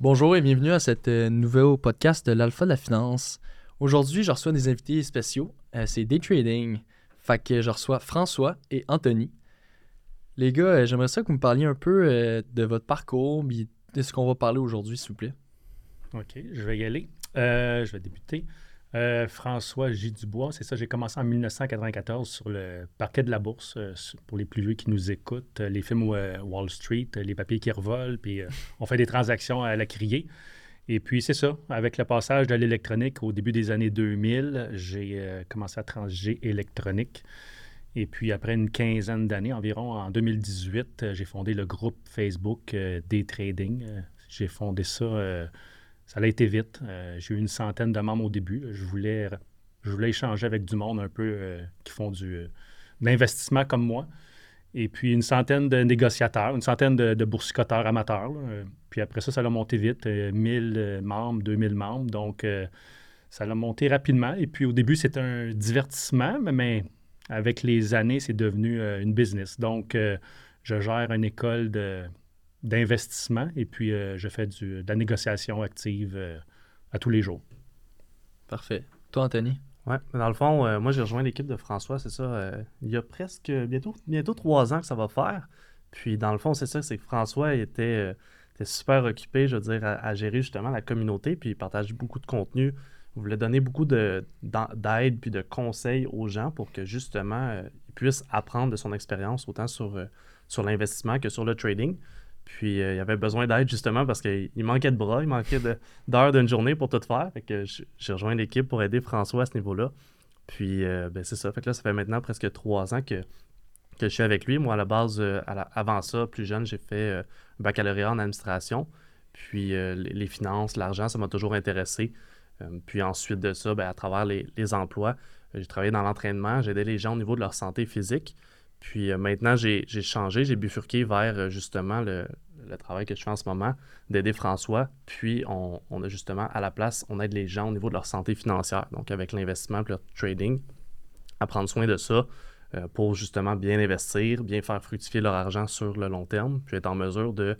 Bonjour et bienvenue à cette euh, nouveau podcast de l'Alpha de la Finance. Aujourd'hui, je reçois des invités spéciaux. Euh, c'est Day Trading. Fait que je reçois François et Anthony. Les gars, euh, j'aimerais ça que vous me parliez un peu de votre parcours et de ce qu'on va parler aujourd'hui, s'il vous plaît. OK, je vais y aller. Je vais débuter. Euh, François J. Dubois, c'est ça, j'ai commencé en 1994 sur le parquet de la bourse. euh, pour les plus vieux qui nous écoutent, euh, les films Wall Street, les papiers qui revolent, puis on fait des transactions à la criée. Et puis c'est ça, avec le passage de l'électronique au début des années 2000, j'ai commencé à transiger électronique. Et puis après une quinzaine d'années environ, en 2018, euh, j'ai fondé le groupe Facebook Day Trading. J'ai fondé ça ça a été vite. Euh, j'ai eu une centaine de membres au début. Je voulais, je voulais échanger avec du monde un peu euh, qui font du, euh, de comme moi. Et puis une centaine de négociateurs, une centaine de, boursicoteurs amateurs. Puis après ça, ça a monté vite. euh, 1000 euh, membres, 2000 membres. Donc, ça a monté rapidement. Et puis au début, c'était un divertissement, mais, avec les années, c'est devenu euh, une business. Donc, je gère une école de, d'investissement et puis euh, je fais du, de la négociation active euh, à tous les jours. Parfait. Toi, Anthony? Ouais, mais dans le fond, euh, moi j'ai rejoint l'équipe de François, c'est ça, euh, il y a presque bientôt, bientôt trois ans que ça va faire. Puis dans le fond, c'est ça, c'est que François était, euh, était super occupé, je veux dire, à, à gérer justement la communauté, puis il partage beaucoup de contenu. Il voulait donner beaucoup d'aide puis de conseils aux gens pour que justement euh, ils puissent apprendre de son expérience autant sur, euh, sur l'investissement que sur le trading. Puis euh, il avait besoin d'aide justement parce qu'il il manquait de bras, il manquait d'heures d'une journée pour tout faire. J'ai rejoint l'équipe pour aider François à ce niveau-là. Puis euh, ben, c'est ça. Là, ça fait maintenant presque trois ans que, que je suis avec lui. Moi, à la base, euh, avant ça, plus jeune, j'ai fait euh, un baccalauréat en administration. Puis les, finances, l'argent, ça m'a toujours intéressé. Puis ensuite de ça, ben, à travers les, les emplois, j'ai travaillé dans l'entraînement, j'ai aidé les gens au niveau de leur santé physique. Puis euh, maintenant, j'ai changé, j'ai bifurqué vers euh, justement le, le travail que je fais en ce moment, d'aider François. Puis on, on a justement, à la place, on aide les gens au niveau de leur santé financière, donc avec l'investissement et le trading, à prendre soin de ça euh, pour justement bien investir, bien faire fructifier leur argent sur le long terme, puis être en mesure de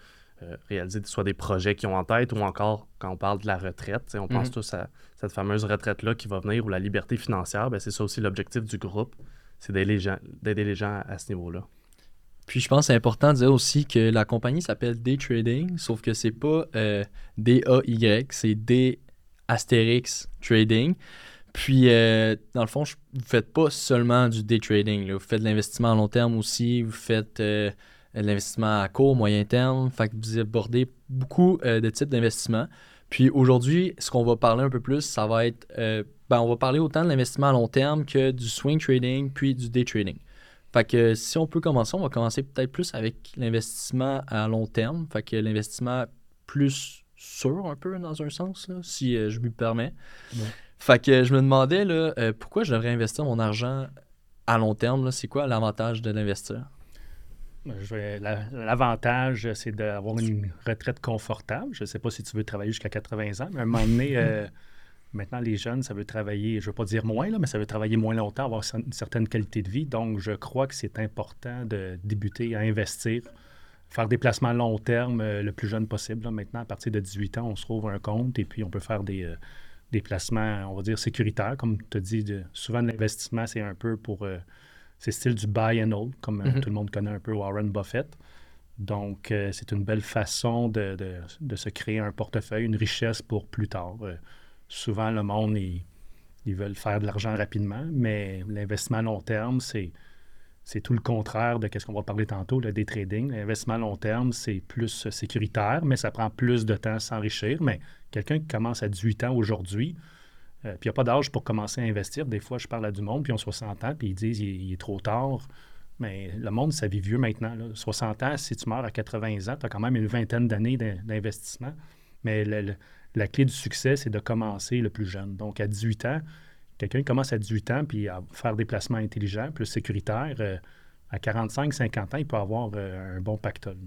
réaliser soit des projets qu'ils ont en tête ou encore quand on parle de la retraite. On pense Mhm. tous à cette fameuse retraite-là qui va venir ou la liberté financière. ben, c'est ça aussi l'objectif du groupe, c'est d'aider les gens, les gens à ce niveau-là. Puis je pense que c'est important de dire aussi que la compagnie s'appelle Day Trading, sauf que c'est pas euh, D-A-Y, c'est D Astérix Trading. Puis, euh, dans le fond, vous faites pas seulement du day trading. Vous faites de l'investissement à long terme aussi. Vous faites euh, de l'investissement à court, moyen terme. Fait que vous abordez beaucoup euh, de types d'investissement. Puis aujourd'hui, ce qu'on va parler un peu plus, ça va être. euh, ben, on va parler autant de l'investissement à long terme que du swing trading puis du day trading. Fait que si on peut commencer, on va commencer peut-être plus avec l'investissement à long terme. Fait que l'investissement plus sûr un peu dans un sens, là, si euh, je me permets. Ouais. Fait que je me demandais là, euh, pourquoi je devrais investir mon argent à long terme. C'est quoi l'avantage de l'investir? La- L'avantage, c'est d'avoir une retraite confortable. Je ne sais pas si tu veux travailler jusqu'à 80 ans, mais à un moment donné, euh, maintenant, les jeunes, ça veut travailler, je ne veux pas dire moins, là, mais ça veut travailler moins longtemps, avoir une certaine qualité de vie. Donc, je crois que c'est important de débuter à investir, faire des placements à long terme euh, le plus jeune possible. là. Maintenant, à partir de 18 ans, on se trouve un compte et puis on peut faire des, euh, des placements, on va dire, sécuritaires. Comme tu as dit, de- souvent, l'investissement, c'est un peu pour... c'est style du buy and hold, comme euh, Mhm. tout le monde connaît un peu Warren Buffett. Donc, euh, c'est une belle façon de, de- de se créer un portefeuille, une richesse pour plus tard. Euh, souvent, le monde, ils, ils veulent faire de l'argent rapidement, mais l'investissement à long terme, c'est, c'est tout le contraire de ce qu'on va parler tantôt, le day trading. L'investissement à long terme, c'est plus sécuritaire, mais ça prend plus de temps à s'enrichir. Mais quelqu'un qui commence à 18 ans aujourd'hui, euh, puis il n'y a pas d'âge pour commencer à investir. Des fois, je parle à du monde, puis ils ont 60 ans, puis ils disent il, est trop tard. Mais le monde, ça vit vieux maintenant. là. 60 ans, si tu meurs à 80 ans, tu as quand même une vingtaine d'années d'in- d'investissement. Mais la clé du succès, c'est de commencer le plus jeune. Donc, à 18 ans, quelqu'un commence à 18 ans puis à faire des placements intelligents, plus sécuritaires, euh, à 45, 50 ans, il peut avoir euh, un bon pactole.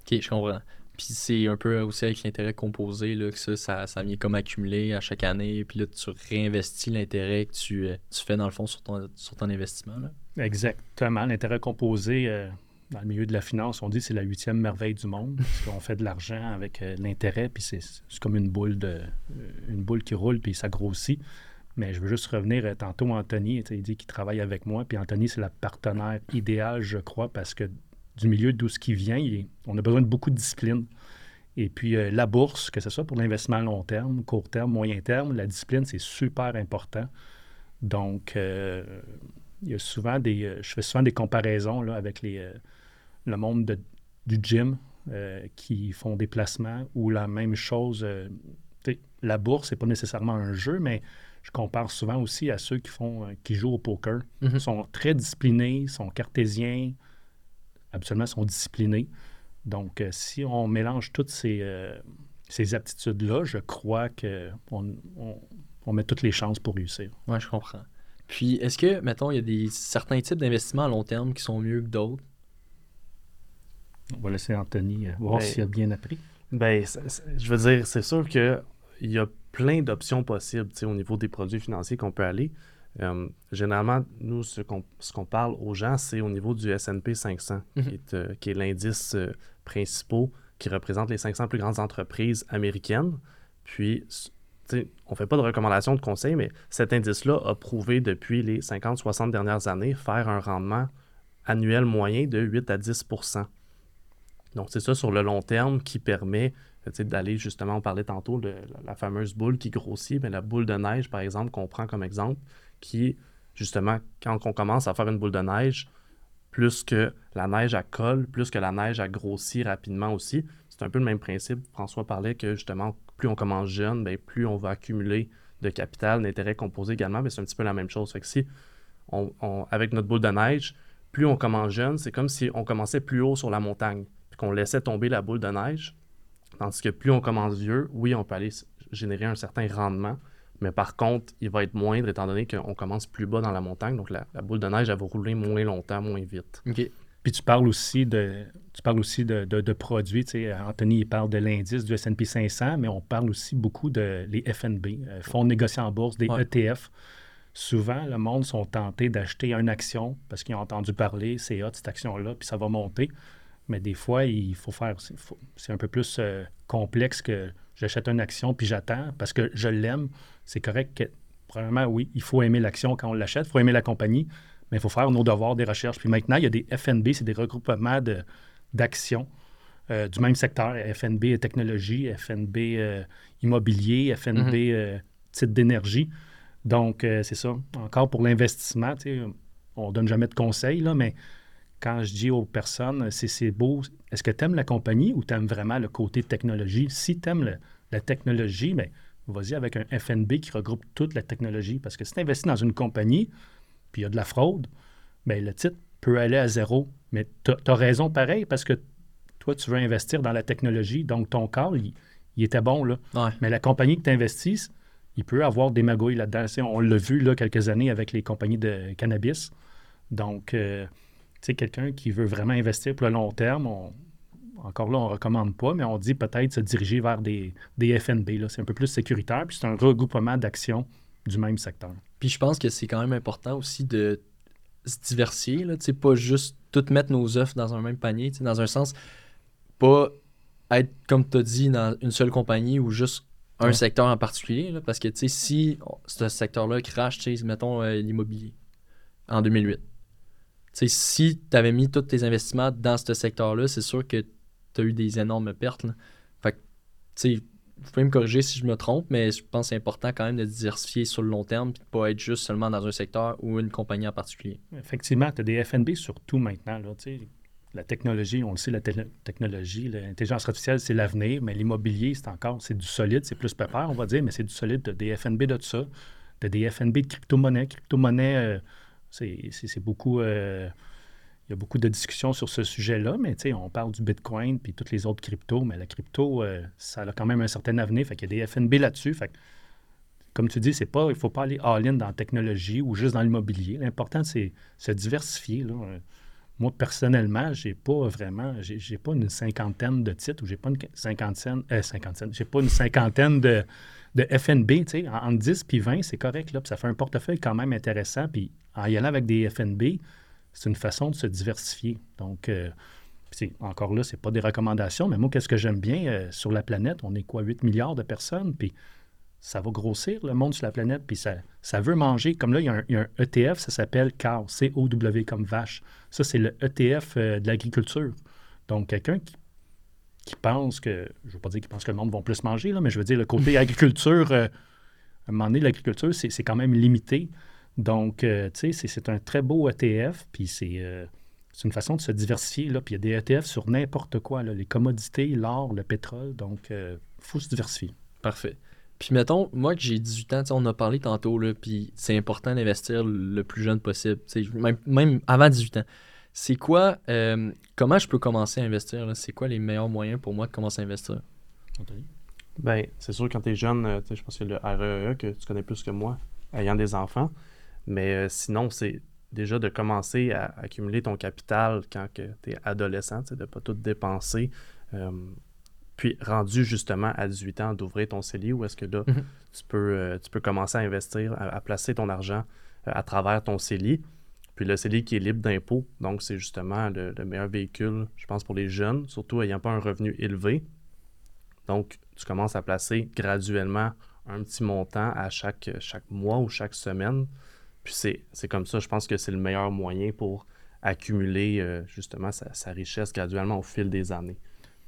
Ok, je comprends. Puis c'est un peu aussi avec l'intérêt composé, là, que ça, ça, ça vient comme accumuler à chaque année. Puis là, tu réinvestis l'intérêt que tu, euh, tu fais dans le fond sur ton, sur ton investissement. Là. Exactement. L'intérêt composé, euh, dans le milieu de la finance, on dit que c'est la huitième merveille du monde, parce qu'on fait de l'argent avec euh, l'intérêt, puis c'est comme une boule, de, euh, une boule qui roule, puis ça grossit. Mais je veux juste revenir, tantôt Anthony, il dit qu'il travaille avec moi, puis Anthony, c'est la partenaire idéale, je crois, parce que du milieu d'où ce qui vient, on a besoin de beaucoup de discipline. Et puis la bourse, que ce soit pour l'investissement à long terme, court terme, moyen terme, la discipline, c'est super important. Donc, il y a souvent des, je fais souvent des comparaisons là, avec les, le monde du gym euh, qui font des placements ou la même chose. Euh, la bourse, n'est pas nécessairement un jeu, mais je compare souvent aussi à ceux qui font euh, qui jouent au poker. Ils mhm. sont très disciplinés, sont cartésiens, absolument sont disciplinés. Donc, si on mélange toutes ces, ces aptitudes-là, je crois qu'on on, met toutes les chances pour réussir. Oui, je comprends. Puis, est-ce que, mettons, il y a des certains types d'investissements à long terme qui sont mieux que d'autres? On va laisser Anthony euh, voir ben, s'il a bien appris. Ben, je veux dire, c'est sûr qu'il y a plein d'options possibles au niveau des produits financiers qu'on peut aller. Euh, généralement, nous, ce qu'on parle aux gens, c'est au niveau du SP 500, mhm. euh, qui est, l'indice principal qui représente les 500 plus grandes entreprises américaines. Puis, on ne fait pas de recommandations de conseils, mais cet indice-là a prouvé depuis les 50-60 dernières années faire un rendement annuel moyen de 8 à 10% donc, c'est ça sur le long terme qui permet d'aller justement, on parlait tantôt de la, fameuse boule qui grossit, mais la boule de neige, par exemple, qu'on prend comme exemple, qui, justement, quand on commence à faire une boule de neige, plus que la neige a colle, plus que la neige a grossi rapidement aussi. C'est un peu le même principe. François parlait que justement, plus on commence jeune, bien, plus on va accumuler de capital, d'intérêt composé également, mais c'est un petit peu la même chose. Que si, avec notre boule de neige, plus on commence jeune, c'est comme si on commençait plus haut sur la montagne qu'on laissait tomber la boule de neige. Tandis que plus on commence vieux, oui, on peut aller générer un certain rendement, mais par contre, il va être moindre étant donné qu'on commence plus bas dans la montagne. Donc, la, boule de neige, elle va rouler moins longtemps, moins vite. OK. Puis tu parles aussi de, tu parles aussi de, de, produits. Tu sais, Anthony, il parle de l'indice du S&P 500, mais on parle aussi beaucoup de les FNB, euh, fonds négociés en bourse, des ETF. Souvent, le monde sont tentés d'acheter une action parce qu'ils ont entendu parler, c'est hot, cette action-là, puis ça va monter. Mais des fois, il faut faire. C'est un peu plus euh, complexe que j'achète une action puis j'attends parce que je l'aime. C'est correct que, probablement, oui, il faut aimer l'action quand on l'achète, il faut aimer la compagnie, mais il faut faire nos devoirs, des recherches. Puis maintenant, il y a des FNB, c'est des regroupements d'actions euh, du même secteur FNB technologie, FNB euh, immobilier, FNB mm-hmm. titre d'énergie. Donc, c'est ça. Encore pour l'investissement, on ne donne jamais de conseils, là, mais quand je dis aux personnes, c'est beau, est-ce que tu aimes la compagnie ou tu aimes vraiment le côté technologie? Si tu aimes la technologie, bien, vas-y avec un FNB qui regroupe toute la technologie. Parce que si tu investis dans une compagnie, puis il y a de la fraude, bien, le titre peut aller à zéro. Mais tu as, raison pareil, parce que toi, tu veux investir dans la technologie, donc ton corps, il, était bon. Là. Mais la compagnie que tu investis, il peut avoir des magouilles là-dedans. On l'a vu là, quelques années avec les compagnies de cannabis. Donc, euh, sais, quelqu'un qui veut vraiment investir pour le long terme, encore là, on ne recommande pas, mais on dit peut-être se diriger vers des, des FNB. C'est un peu plus sécuritaire, puis c'est un regroupement d'actions du même secteur. Puis je pense que c'est quand même important aussi de se diversifier, là, pas juste tout mettre nos œufs dans un même panier, dans un sens, pas être, comme tu as dit, dans une seule compagnie ou juste un secteur en particulier, parce que si ce secteur-là crache, mettons euh, l'immobilier en 2008, si tu avais mis tous tes investissements dans ce secteur-là, c'est sûr que tu as eu des énormes pertes. Fait vous pouvez me corriger si je me trompe, mais je pense que c'est important quand même de diversifier sur le long terme et de ne pas être juste seulement dans un secteur ou une compagnie en particulier. Effectivement, tu as des FNB sur tout maintenant. Là, la technologie, on le sait, la technologie, l'intelligence artificielle, c'est l'avenir, mais l'immobilier, c'est encore, c'est du solide, c'est plus pépère, on va dire, mais c'est du solide. Tu as des FNB de tout ça. Tu as des FNB de crypto-monnaie. Crypto-monnaie, euh, c'est beaucoup. Euh, il y a beaucoup de discussions sur ce sujet-là, mais on parle du Bitcoin puis toutes les autres cryptos, mais la crypto, euh, ça a quand même un certain avenir. Fait qu'il y a des FNB là-dessus. Fait comme tu dis, c'est pas, il ne faut pas aller all-in dans la technologie ou juste dans l'immobilier. L'important, c'est se diversifier. Moi, personnellement, j'ai pas vraiment, j'ai pas une cinquantaine de titres ou j'ai pas une cinquantaine, euh, cinquantaine, j'ai pas une cinquantaine de, de FNB, tu entre 10 puis 20, c'est correct, là, puis ça fait un portefeuille quand même intéressant, puis en y allant avec des FNB, c'est une façon de se diversifier. Donc, euh, encore là, ce n'est pas des recommandations, mais moi, qu'est-ce que j'aime bien euh, sur la planète? On est quoi, 8 milliards de personnes, puis ça va grossir le monde sur la planète, puis ça, ça veut manger. Comme là, il y, a un, ETF, ça s'appelle COW, C-O-W comme vache. Ça, c'est le ETF de l'agriculture. Donc, quelqu'un qui qui pensent que, je ne veux pas dire qu'ils pensent que le monde va plus manger, là, mais je veux dire, le côté agriculture, euh, à un moment donné, l'agriculture, c'est quand même limité. Donc, euh, tu sais, c'est un très beau ETF, puis euh, c'est une façon de se diversifier. Là, puis il y a des ETF sur n'importe quoi, là, les commodités, l'or, le pétrole. Donc, il faut se diversifier. Parfait. Puis mettons, moi que j'ai 18 ans, on a parlé tantôt, là, puis c'est important d'investir le plus jeune possible, même, même avant 18 ans c'est quoi, euh, comment je peux commencer à investir? C'est quoi les meilleurs moyens pour moi de commencer à investir? Ben, c'est sûr, quand tu es jeune, euh, je pense que le REE e que tu connais plus que moi, ayant des enfants. Mais euh, sinon, c'est déjà de commencer à accumuler ton capital quand tu es adolescent, de ne pas tout dépenser. puis, rendu justement à 18 ans, d'ouvrir ton CELI, où est-ce que là, mhm. tu, peux, tu peux commencer à investir, à, placer ton argent à travers ton CELI. Puis le CELI qui est libre d'impôt, donc c'est justement le, meilleur véhicule, je pense, pour les jeunes, surtout ayant pas un revenu élevé. Donc, tu commences à placer graduellement un petit montant à chaque, chaque mois ou chaque semaine. Puis c'est comme ça, je pense que c'est le meilleur moyen pour accumuler euh, justement sa, richesse graduellement au fil des années.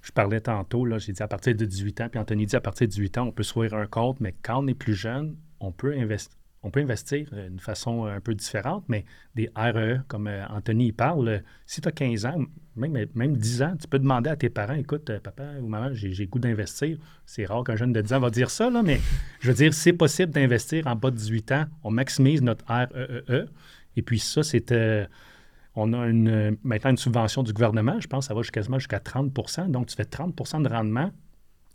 Je parlais tantôt, là, j'ai dit à partir de 18 ans, puis Anthony dit à partir de 18 ans, on peut un compte, mais quand on est plus jeune, on peut investir on peut investir d'une façon un peu différente, mais des RE, comme euh, Anthony parle, euh, si tu as 15 ans, même, même 10 ans, tu peux demander à tes parents, écoute, euh, papa ou maman, j'ai goût d'investir. C'est rare qu'un jeune de 10 ans va dire ça, mais je veux dire, c'est possible d'investir en bas de 18 ans. On maximise notre REE. E. Et puis ça, c'est... on a maintenant une subvention du gouvernement, je pense ça va quasiment jusqu'à 30% Donc, tu fais 30% de rendement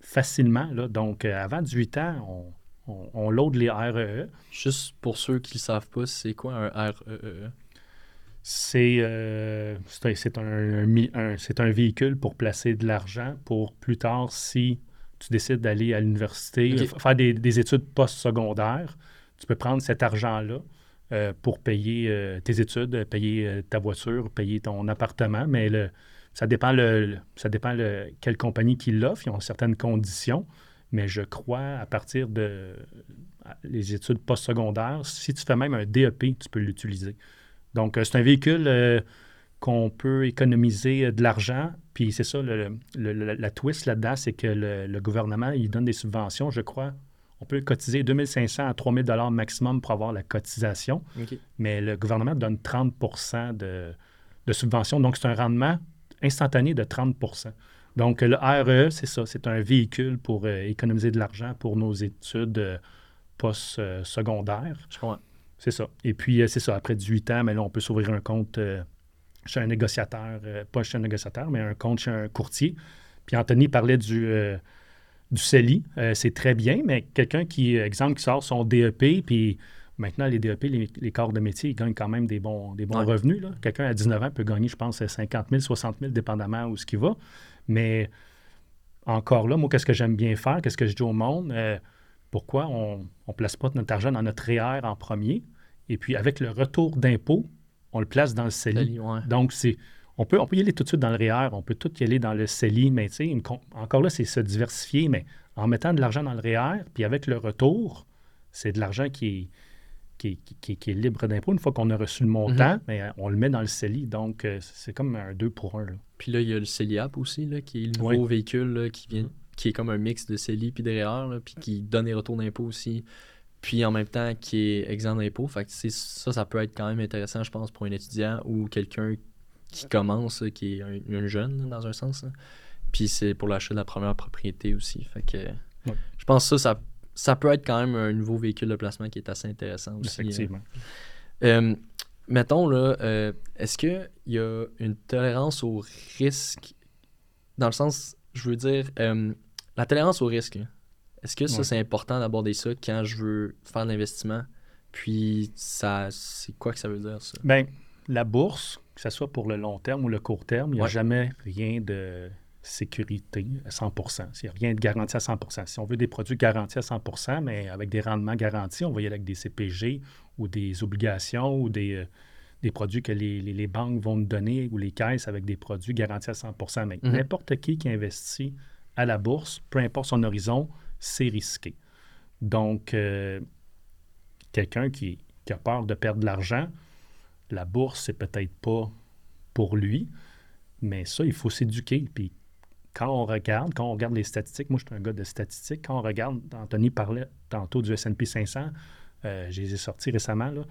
facilement. Donc, avant 18 ans, on on, load les REE. E. Juste pour ceux qui ne savent pas, c'est quoi un REE? C'est euh, un, un, véhicule pour placer de l'argent pour plus tard si tu décides d'aller à l'université, faire des, études post-secondaires. Tu peux prendre cet argent-là euh, pour payer euh, tes études, payer ta voiture, payer ton appartement, mais le, ça dépend, le, ça dépend le, quelle compagnie qui l'offre. Ils ont certaines conditions. Mais je crois, à partir de les études postsecondaires, si tu fais même un DEP, tu peux l'utiliser. Donc, euh, c'est un véhicule euh, qu'on peut économiser euh, de l'argent. Puis c'est ça, la twist là-dedans, c'est que le, gouvernement, il donne des subventions, je crois. On peut cotiser 2500 à 3000 dollars maximum pour avoir la cotisation. Mais le gouvernement donne 30 de, de subvention. Donc, c'est un rendement instantané de 30 donc, le RE, c'est ça, c'est un véhicule pour euh, économiser de l'argent pour nos études euh, post-secondaires. Je crois. C'est ça. Et puis, euh, c'est ça, après 18 ans, mais là, on peut s'ouvrir un compte chez un négociateur, pas chez un négociateur, mais un compte chez un courtier. Puis Anthony parlait du, du CELI. c'est très bien, mais quelqu'un qui, exemple, qui sort son DEP, puis Maintenant, les DEP, les, corps de métier, ils gagnent quand même des bons, des bons revenus. Quelqu'un à 19 ans peut gagner, je pense, 50 000, 60 000, dépendamment où ce qu'il va. Mais encore là, moi, qu'est-ce que j'aime bien faire? Qu'est-ce que je dis au monde? Euh, pourquoi on ne place pas notre argent dans notre REER en premier? Et puis, avec le retour d'impôt, on le place dans le CELI. Donc, c'est, on, peut, on peut y aller tout de suite dans le REER, on peut tout y aller dans le CELI, mais tu sais, encore là, c'est se diversifier, mais en mettant de l'argent dans le REER, puis avec le retour, c'est de l'argent qui est, qui, est libre d'impôt une fois qu'on a reçu le montant, mhm. mais euh, on le met dans le CELI. Donc, euh, c'est comme un 2 pour 1. Puis là, il y a le CELIAP aussi, là, qui est le nouveau véhicule qui, vient, qui est comme un mix de CELI puis de REER, puis qui donne des retours d'impôt aussi. Puis en même temps, qui est exempt d'impôt. Fait que ça, ça peut être quand même intéressant, je pense, pour un étudiant ou quelqu'un qui commence, qui est un, jeune, dans un sens. Puis c'est pour l'achat de la première propriété aussi. Fait que je pense que ça, ça ça peut être quand même un nouveau véhicule de placement qui est assez intéressant aussi. Hein. Effectivement. Euh, mettons, là, euh, est-ce qu'il y a une tolérance au risque? Dans le sens, je veux dire, euh, la tolérance au risque, est-ce que ça, c'est important d'aborder ça quand je veux faire de l'investissement? Puis, ça, c'est quoi que ça veut dire, ça? Bien, la bourse, que ce soit pour le long terme ou le court terme, il n'y a jamais rien de sécurité à 100 Il n'y a rien de garanti à 100 Si on veut des produits garantis à 100% mais avec des rendements garantis, on va y aller avec des CPG ou des obligations ou des, euh, des produits que les, les- les banques vont nous donner ou les caisses avec des produits garantis à 100 Mais Mhm. n'importe qui qui investit à la bourse, peu importe son horizon, c'est risqué. Donc, euh, quelqu'un qui, qui a peur de perdre de l'argent, la bourse, c'est peut-être pas pour lui, mais ça, il faut s'éduquer. Puis quand on regarde, quand on regarde les statistiques, moi, je suis un gars de statistiques, quand on regarde, Anthony parlait tantôt du S&P 500, euh, je les ai sortis récemment, là.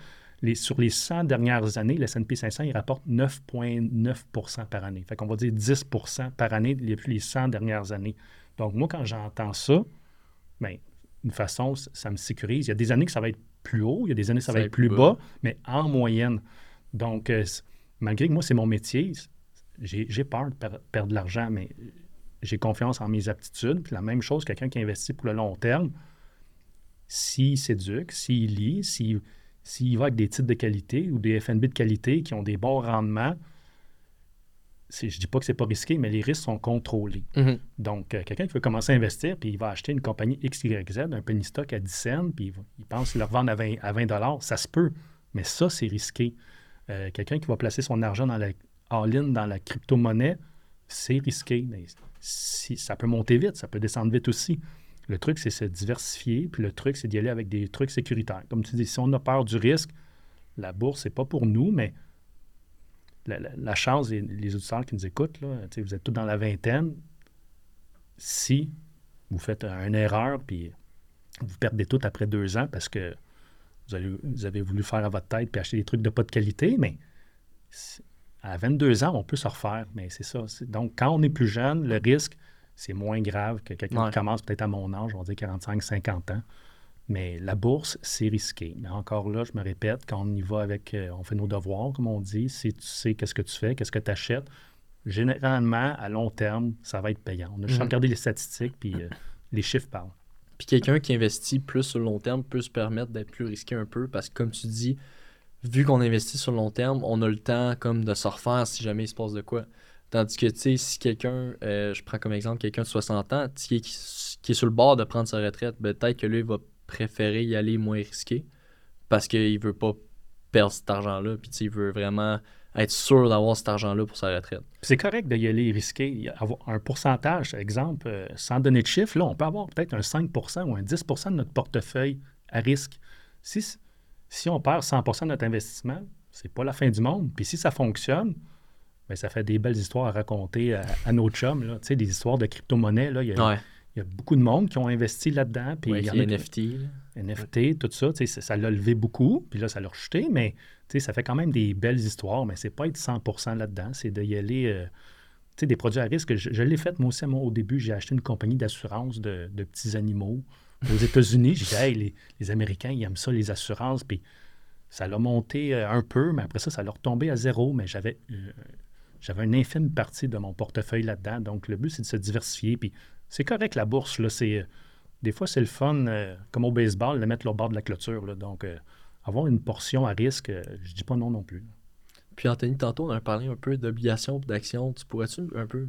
Les, sur les 100 dernières années, le S&P 500, il rapporte 9,9% par année. Fait qu'on va dire 10% par année depuis les 100 dernières années. Donc, moi, quand j'entends ça, bien, une façon, ça me sécurise. Il y a des années que ça va être plus haut, il y a des années que ça, va être plus bas, mais en moyenne. Donc, euh, malgré que moi, c'est mon métier, j'ai j'ai peur de per- perdre de l'argent, mais j'ai confiance en mes aptitudes. Puis la même chose, quelqu'un qui investit pour le long terme, s'il s'éduque, s'il lit, s'il s'il va avec des titres de qualité ou des FNB de qualité qui ont des bons rendements, c'est- je ne dis pas que c'est pas risqué, mais les risques sont contrôlés. Mhm. Donc, euh, quelqu'un qui veut commencer à investir, puis il va acheter une compagnie XYZ, un penny stock à 10 cents, puis il, va- il pense le revendre à 20, à 20 dollars, ça se peut, mais ça, c'est risqué. Euh, quelqu'un qui va placer son argent dans la all-in, dans la crypto-monnaie, c'est risqué. Mais ça peut monter vite, ça peut descendre vite aussi. Le truc, c'est se diversifier, puis le truc, c'est d'y aller avec des trucs sécuritaires. Comme tu dis, si on a peur du risque, la bourse, c'est pas pour nous, mais la, chance, les, les auditeurs qui nous écoutent, là, vous êtes tous dans la vingtaine, si vous faites une erreur, puis vous perdez tout après deux ans parce que vous, vous avez voulu faire à votre tête puis acheter des trucs de pas de qualité, mais à 22 ans, on peut se refaire. Mais c'est ça. c'est- Donc, quand on est plus jeune, le risque, c'est moins grave que quelqu'un Ouais. qui commence peut-être à mon âge, on va dire 45, 50 ans. Mais la bourse, c'est risqué. Mais encore là, je me répète, quand on y va avec, euh, on fait nos devoirs, comme on dit, si tu sais qu'est-ce que tu fais, qu'est-ce que tu achètes, généralement, à long terme, ça va être payant. On a juste Mhm. regarder les statistiques, puis euh, les chiffres parlent. Puis quelqu'un qui investit plus sur le long terme peut se permettre d'être plus risqué un peu parce que, comme tu dis, vu qu'on investit sur le long terme, on a le temps comme de se refaire si jamais il se passe de quoi. Tandis que, tu sais, si quelqu'un, euh, je prends comme exemple quelqu'un de 60 ans, qui, est- qui est sur le bord de prendre sa retraite, ben, peut-être que lui, va préférer y aller moins risqué parce qu'il veut pas perdre cet argent-là. Puis, il veut vraiment être sûr d'avoir cet argent-là pour sa retraite. C'est correct d'y aller risquer, avoir un pourcentage, exemple, euh, sans donner de chiffre, là, on peut avoir peut-être un 5% ou un 10% de notre portefeuille à risque. Si on perd 100 de notre investissement, c'est pas la fin du monde. Puis si ça fonctionne, bien, ça fait des belles histoires à raconter à, à nos chums. Là. Tu sais, des histoires de crypto-monnaie. Il y, a- Ouais, il y a beaucoup de monde qui ont investi là-dedans. Puis ouais, il y en a NFT. là. NFT, tout ça, tu sais, ça ça l'a levé beaucoup, puis là, ça l'a rejeté, mais tu sais, ça fait quand même des belles histoires, mais c'est pas être 100% là-dedans, c'est d'y aller, euh, tu sais, des produits à risque. Je, je l'ai fait, moi aussi, moi, au début, j'ai acheté une compagnie d'assurance de, de petits animaux aux États-Unis. J'ai dit, hey, les, Américains, ils aiment ça, les assurances, puis ça l'a monté euh, un peu, mais après ça, ça l'a retombé à zéro, mais j'avais... euh, j'avais une infime partie de mon portefeuille là-dedans. Donc, le but, c'est de se diversifier. Puis, c'est correct, la bourse, là, c'est... euh, des fois, c'est le fun, comme au baseball, de mettre le bord de la clôture. Donc, avoir une portion à risque, je dis pas non non plus. Puis Anthony, tantôt, on a parlé un peu d'obligations et d'actions. Tu pourrais-tu un peu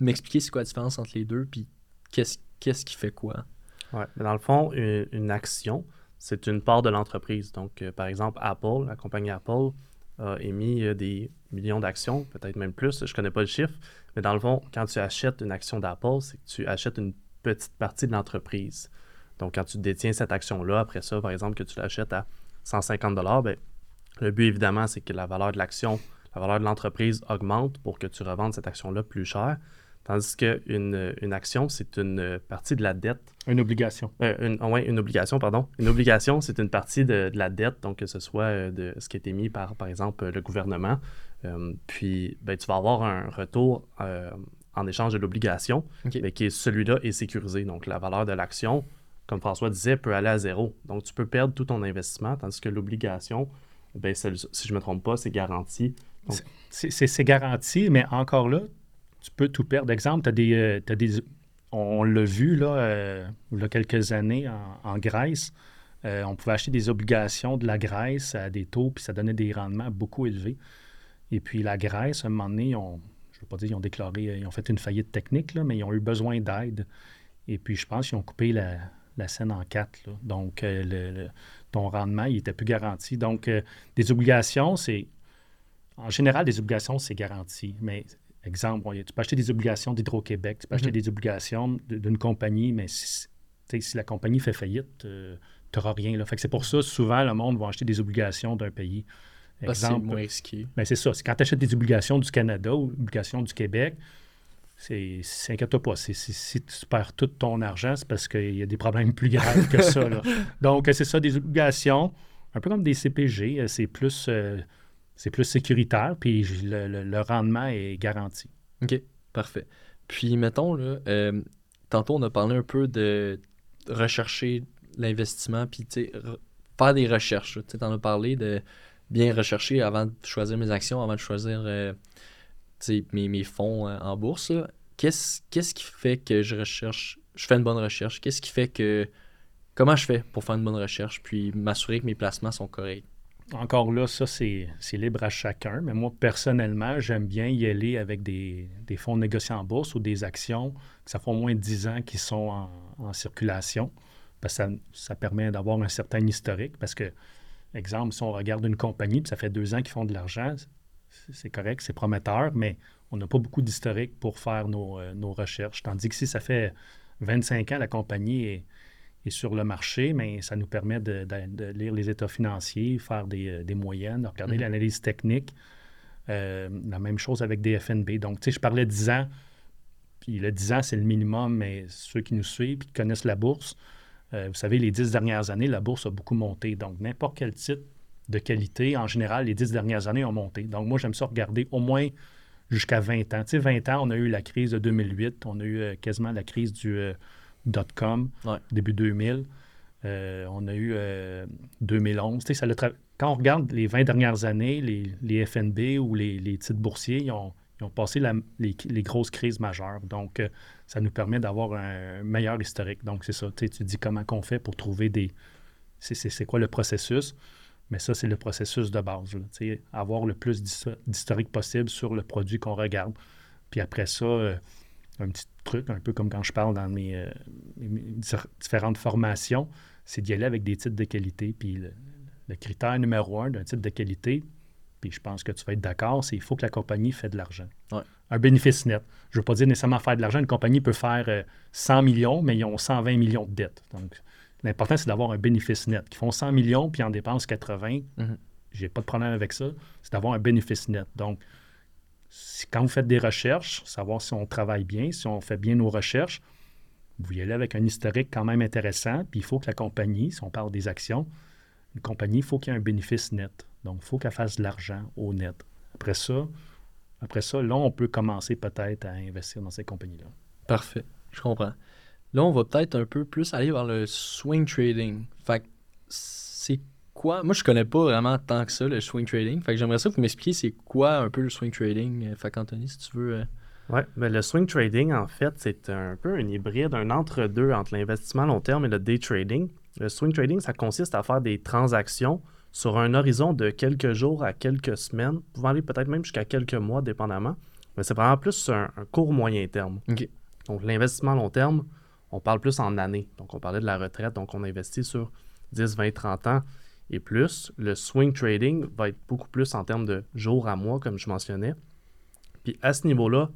m'expliquer c'est quoi la différence entre les deux, puis qu'est-ce qu'est-ce qui fait quoi? Ouais, dans le fond, une, une action, c'est une part de l'entreprise. Donc, euh, par exemple, Apple, la compagnie Apple, a émis euh, des millions d'actions, peut-être même plus, je ne connais pas le chiffre, mais dans le fond, quand tu achètes une action d'Apple, c'est que tu achètes une petite partie de l'entreprise. Donc, quand tu détiens cette action-là, après ça, par exemple, que tu l'achètes à 150 ben, le but, évidemment, c'est que la valeur de l'action, la valeur de l'entreprise augmente pour que tu revendes cette action-là plus cher. Tandis qu'une une action, c'est une partie de la dette Une obligation. euh, une, ouais, une obligation, pardon. Une obligation, c'est une partie de, de la dette, donc que ce soit euh, de ce qui a été mis par, par exemple, euh, le gouvernement. Euh, puis, ben, tu vas avoir un retour euh, en échange de l'obligation, mais qui est celui-là est sécurisé. Donc, la valeur de l'action, comme François disait, peut aller à zéro. Donc, tu peux perdre tout ton investissement, tandis que l'obligation, ben, si je ne me trompe pas, c'est garanti. C'est garanti, mais encore là, tu peux tout perdre. Exemple, tu des. euh, on l'a vu là, euh, il y a quelques années en, Grèce. euh, on pouvait acheter des obligations de la Grèce à des taux, puis ça donnait des rendements beaucoup élevés. Et puis la Grèce, à un moment donné, ils je ne veux pas dire qu'ils ont déclaré, ils ont fait une faillite technique, là, mais ils ont eu besoin d'aide. Et puis je pense qu'ils ont coupé la, la scène en quatre. Donc le- ton rendement, il n'était plus garanti. Donc des obligations, c'est en général, des obligations, c'est garanti. Mais, exemple, tu peux acheter des obligations d'Hydro-Québec, tu peux acheter Mhm. des obligations d'une compagnie, mais si, si la compagnie fait faillite, tu n'auras rien. Là. Fait que c'est pour ça, souvent, le monde va acheter des obligations d'un pays. C'est Exemple, risqué. ben c'est ça. C'est quand tu achètes des obligations du Canada ou obligations du Québec, c'est, c'est inquiète-toi pas. C'est, c'est- si tu perds tout ton argent, c'est parce qu'il y a des problèmes plus graves que ça. là. Donc, euh, c'est ça, des obligations, un peu comme des CPG, euh, c'est plus, euh, c'est plus sécuritaire, puis le, rendement est garanti. OK, parfait. Puis, mettons, là, euh, tantôt, on a parlé un peu de rechercher l'investissement, puis, faire des recherches. Tu t'en as parlé de bien rechercher avant de choisir mes actions, avant de choisir, euh, mes, mes fonds euh, en bourse. qu'est-ce qui fait que je recherche, je fais une bonne recherche? Qu'est-ce qui fait que, comment je fais pour faire une bonne recherche, puis m'assurer que mes placements sont corrects? Encore là, ça, c'est, libre à chacun. Mais moi, personnellement, j'aime bien y aller avec des, des fonds négociés en bourse ou des actions que ça fait au moins 10 ans qui sont en, circulation. Parce que ça, permet d'avoir un certain historique. Parce que, exemple, si on regarde une compagnie, puis ça fait deux ans qu'ils font de l'argent, c'est, correct, c'est prometteur, mais on n'a pas beaucoup d'historique pour faire nos, euh, nos recherches. Tandis que si ça fait 25 ans, la compagnie est, sur le marché, mais ça nous permet de, de- de lire les états financiers, faire des, euh, des moyennes, regarder Mhm. l'analyse technique. Euh, la même chose avec des FNB. Donc, tu sais, je parlais 10 ans, puis le 10 ans, c'est le minimum, mais ceux qui nous suivent, qui connaissent la bourse, euh, vous savez, les 10 dernières années, la bourse a beaucoup monté. Donc, n'importe quel titre de qualité, en général, les 10 dernières années ont monté. Donc, moi, j'aime ça regarder au moins jusqu'à 20 ans. Tu sais, 20 ans, on a eu la crise de 2008, on a eu euh, quasiment la crise du dot-com, Ouais. début 2000. Euh, on a eu euh, 2011. Tu sais, ça l'a tra- Quand on regarde les 20 dernières années, les, les FNB ou les, les titres boursiers, ils ont, ils ont passé la- les, les grosses crises majeures. Donc, euh, ça nous permet d'avoir un meilleur historique. Donc, c'est ça. Tu dis comment qu'on fait pour trouver des... C'est, quoi le processus? Mais ça, c'est le processus de base. là. Avoir le plus d'histo- d'historique possible sur le produit qu'on regarde. Puis après ça, euh, un petit truc, un peu comme quand je parle dans mes, euh, mes- différentes formations, c'est d'y aller avec des titres de qualité. Puis le, le critère numéro un d'un titre de qualité, puis je pense que tu vas être d'accord, c'est qu'il faut que la compagnie fait de l'argent. Ouais. Un bénéfice net. Je ne veux pas dire nécessairement faire de l'argent. Une compagnie peut faire euh, 100 millions, mais ils ont 120 millions de dettes. Donc, l'important, c'est d'avoir un bénéfice net. Qui font 100 millions, puis en dépensent 80. Mhm. J'ai pas de problème avec ça. C'est d'avoir un bénéfice net. Donc, quand vous faites des recherches, savoir si on travaille bien, si on fait bien nos recherches, vous y allez avec un historique quand même intéressant. Puis il faut que la compagnie, si on parle des actions, une compagnie, il faut qu'il y ait un bénéfice net. Donc, il faut qu'elle fasse de l'argent au net. Après ça, après ça, là, on peut commencer peut-être à investir dans ces compagnies-là. Parfait, je comprends. Là, on va peut-être un peu plus aller vers le swing trading. Fait que quoi? Moi, je connais pas vraiment tant que ça, le swing trading. Fait que j'aimerais ça que vous m'expliquiez c'est quoi un peu le swing trading. Euh, Fait qu'Anthony, si tu veux... euh, Oui, mais le swing trading, en fait, c'est un peu un hybride, un entre-deux entre l'investissement à long terme et le day trading. Le swing trading, ça consiste à faire des transactions sur un horizon de quelques jours à quelques semaines, pouvant aller peut-être même jusqu'à quelques mois, dépendamment. Mais c'est vraiment plus un, un court moyen terme. Donc, l'investissement à long terme, on parle plus en années. Donc, on parlait de la retraite, donc on investit sur 10, 20, 30 ans et plus. Le swing trading va être beaucoup plus en termes de jours à mois, comme je mentionnais. Puis à ce niveau-là,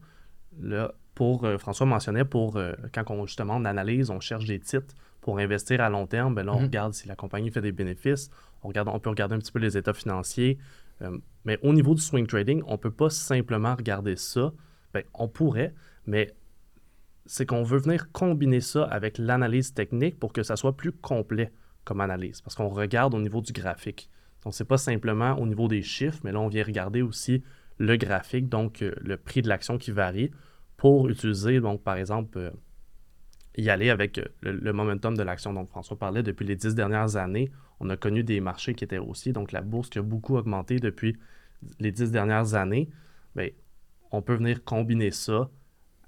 là, pour euh, François mentionnait, pour euh, quand on justement on analyse, on cherche des titres pour investir à long terme, ben là, on Mhm. regarde si la compagnie fait des bénéfices, on, regarde, on peut regarder un petit peu les états financiers. Euh, mais au niveau du swing trading, on ne peut pas simplement regarder ça. Ben, on pourrait, mais c'est qu'on veut venir combiner ça avec l'analyse technique pour que ça soit plus complet comme analyse. Parce qu'on regarde au niveau du graphique. Donc, c'est pas simplement au niveau des chiffres, mais là, on vient regarder aussi le graphique, donc euh, le prix de l'action qui varie, pour utiliser, donc, par exemple, euh, y aller avec euh, le, momentum de l'action. Donc, François parlait, depuis les dix dernières années, on a connu des marchés qui étaient haussiers, donc la bourse qui a beaucoup augmenté depuis les dix dernières années. Bien, on peut venir combiner ça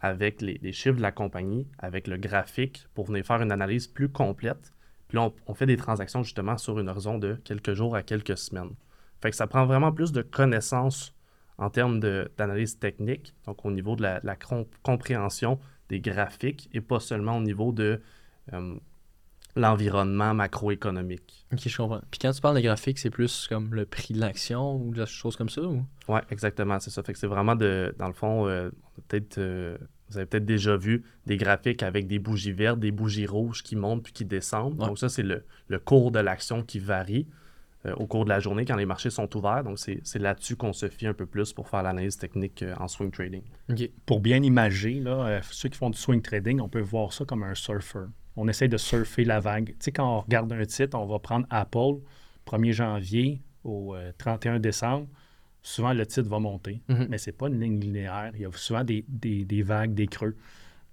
avec les chiffres de la compagnie, avec le graphique, pour venir faire une analyse plus complète. Puis là, on, on fait des transactions justement sur une horizon de quelques jours à quelques semaines. Fait que ça prend vraiment plus de connaissances en termes d'analyse technique, donc au niveau de la, la com- compréhension des graphiques et pas seulement au niveau de, euh, l'environnement macroéconomique. Ok, je comprends. Puis quand tu parles de graphique, c'est plus comme le prix de l'action ou des choses comme ça ou? Oui, exactement, c'est ça. Fait que c'est vraiment de, dans le fond, euh, peut-être, euh, vous avez peut-être déjà vu des graphiques avec des bougies vertes, des bougies rouges qui montent puis qui descendent. Ouais. Donc ça, c'est le, le cours de l'action qui varie euh, au cours de la journée quand les marchés sont ouverts. Donc c'est c'est là-dessus qu'on se fie un peu plus pour faire l'analyse technique euh, en swing trading. Ok. Pour bien imager, là, euh, ceux qui font du swing trading, on peut voir ça comme un surfer. On essaie de surfer la vague. Tu sais, quand on regarde un titre, on va prendre Apple, 1er janvier au euh, 31 décembre. Souvent, le titre va monter, Mhm. mais ce n'est pas une ligne linéaire. Il y a souvent des, des- des vagues, des creux.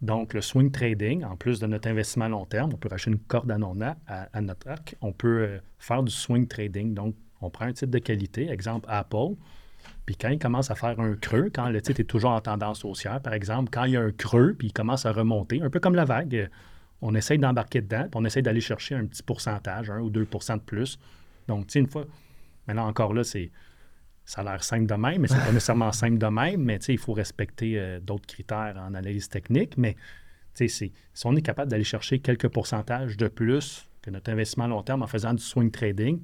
Donc, le swing trading, en plus de notre investissement à long terme, on peut racheter une corde à, non- à, à notre arc. On peut euh, faire du swing trading. Donc, on prend un titre de qualité, exemple Apple, puis quand il commence à faire un creux, quand le titre est toujours en tendance haussière, par exemple, quand il y a un creux, puis il commence à remonter, un peu comme la vague, on essaye d'embarquer dedans, puis on essaye d'aller chercher un petit pourcentage, 1 ou 2% de plus. Donc, tu sais, une fois, maintenant encore là, c'est ça a l'air simple de même, mais c'est pas nécessairement simple de même, mais il faut respecter euh, d'autres critères en analyse technique, mais si on est capable d'aller chercher quelques pourcentages de plus que notre investissement à long terme en faisant du swing trading,